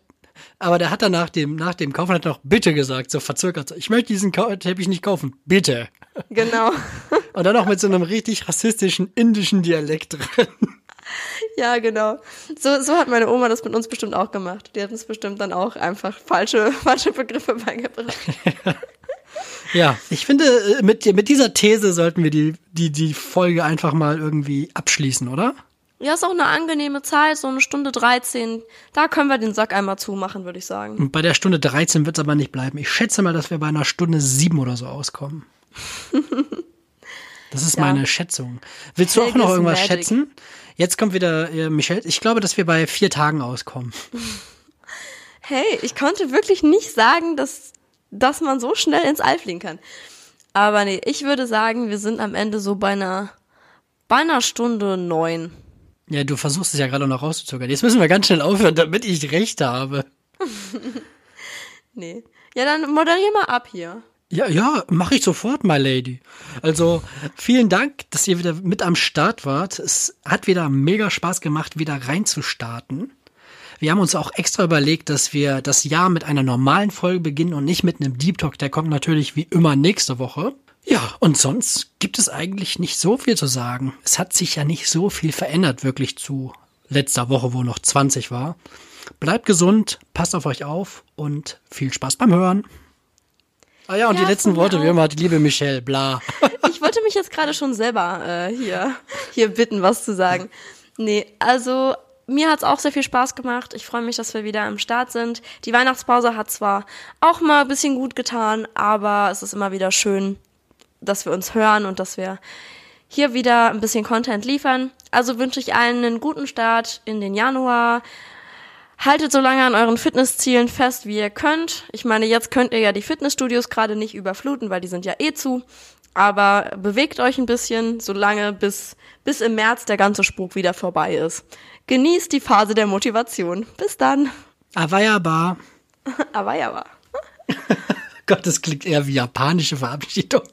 aber der hat dann nach dem, nach dem Kaufen hat er noch bitte gesagt, so verzögert. so, Ich möchte diesen Teppich nicht kaufen, bitte. Genau. Und dann noch mit so einem richtig rassistischen indischen Dialekt drin. Ja, genau. So, so hat meine Oma das mit uns bestimmt auch gemacht. Die hat uns bestimmt dann auch einfach falsche, falsche Begriffe beigebracht. Ja, ich finde, äh, mit, mit dieser These sollten wir die, die, die Folge einfach mal irgendwie abschließen, oder? Ja, ist auch eine angenehme Zeit, so eine Stunde 13. Da können wir den Sack einmal zumachen, würde ich sagen. Und bei der Stunde 13 wird es aber nicht bleiben. Ich schätze mal, dass wir bei einer Stunde 7 oder so auskommen. Das ist Ja. meine Schätzung. Willst du auch Helge noch irgendwas magic. schätzen? Jetzt kommt wieder äh, Michelle. Ich glaube, dass wir bei vier Tagen auskommen. Hey, ich konnte wirklich nicht sagen, dass, dass man so schnell ins All fliegen kann. Aber nee, ich würde sagen, wir sind am Ende so bei einer, bei einer Stunde neun. Ja, du versuchst es ja gerade noch rauszuzögern. Jetzt müssen wir ganz schnell aufhören, damit ich recht habe. Nee. Ja, dann moderier mal ab hier. Ja, ja, mache ich sofort, my lady. Also, vielen Dank, dass ihr wieder mit am Start wart. Es hat wieder mega Spaß gemacht, wieder reinzustarten. Wir haben uns auch extra überlegt, dass wir das Jahr mit einer normalen Folge beginnen und nicht mit einem Deep Talk. Der kommt natürlich wie immer nächste Woche. Ja, und sonst gibt es eigentlich nicht so viel zu sagen. Es hat sich ja nicht so viel verändert, wirklich zu letzter Woche, wo noch 20 war. Bleibt gesund, passt auf euch auf und viel Spaß beim Hören. Ah ja, und Ja, die letzten Worte, wie auch. immer, die liebe Michelle, bla. Ich wollte mich jetzt gerade schon selber äh, hier, hier bitten, was zu sagen. Nee, also mir hat's auch sehr viel Spaß gemacht. Ich freue mich, dass wir wieder am Start sind. Die Weihnachtspause hat zwar auch mal ein bisschen gut getan, aber es ist immer wieder schön, dass wir uns hören und dass wir hier wieder ein bisschen Content liefern. Also wünsche ich allen einen guten Start in den Januar. Haltet so lange an euren Fitnesszielen fest, wie ihr könnt. Ich meine, jetzt könnt ihr ja die Fitnessstudios gerade nicht überfluten, weil die sind ja eh zu. Aber bewegt euch ein bisschen, solange bis, bis im März der ganze Spuk wieder vorbei ist. Genießt die Phase der Motivation. Bis dann. Awayaba. Aber. Gott, das klingt eher wie japanische Verabschiedung.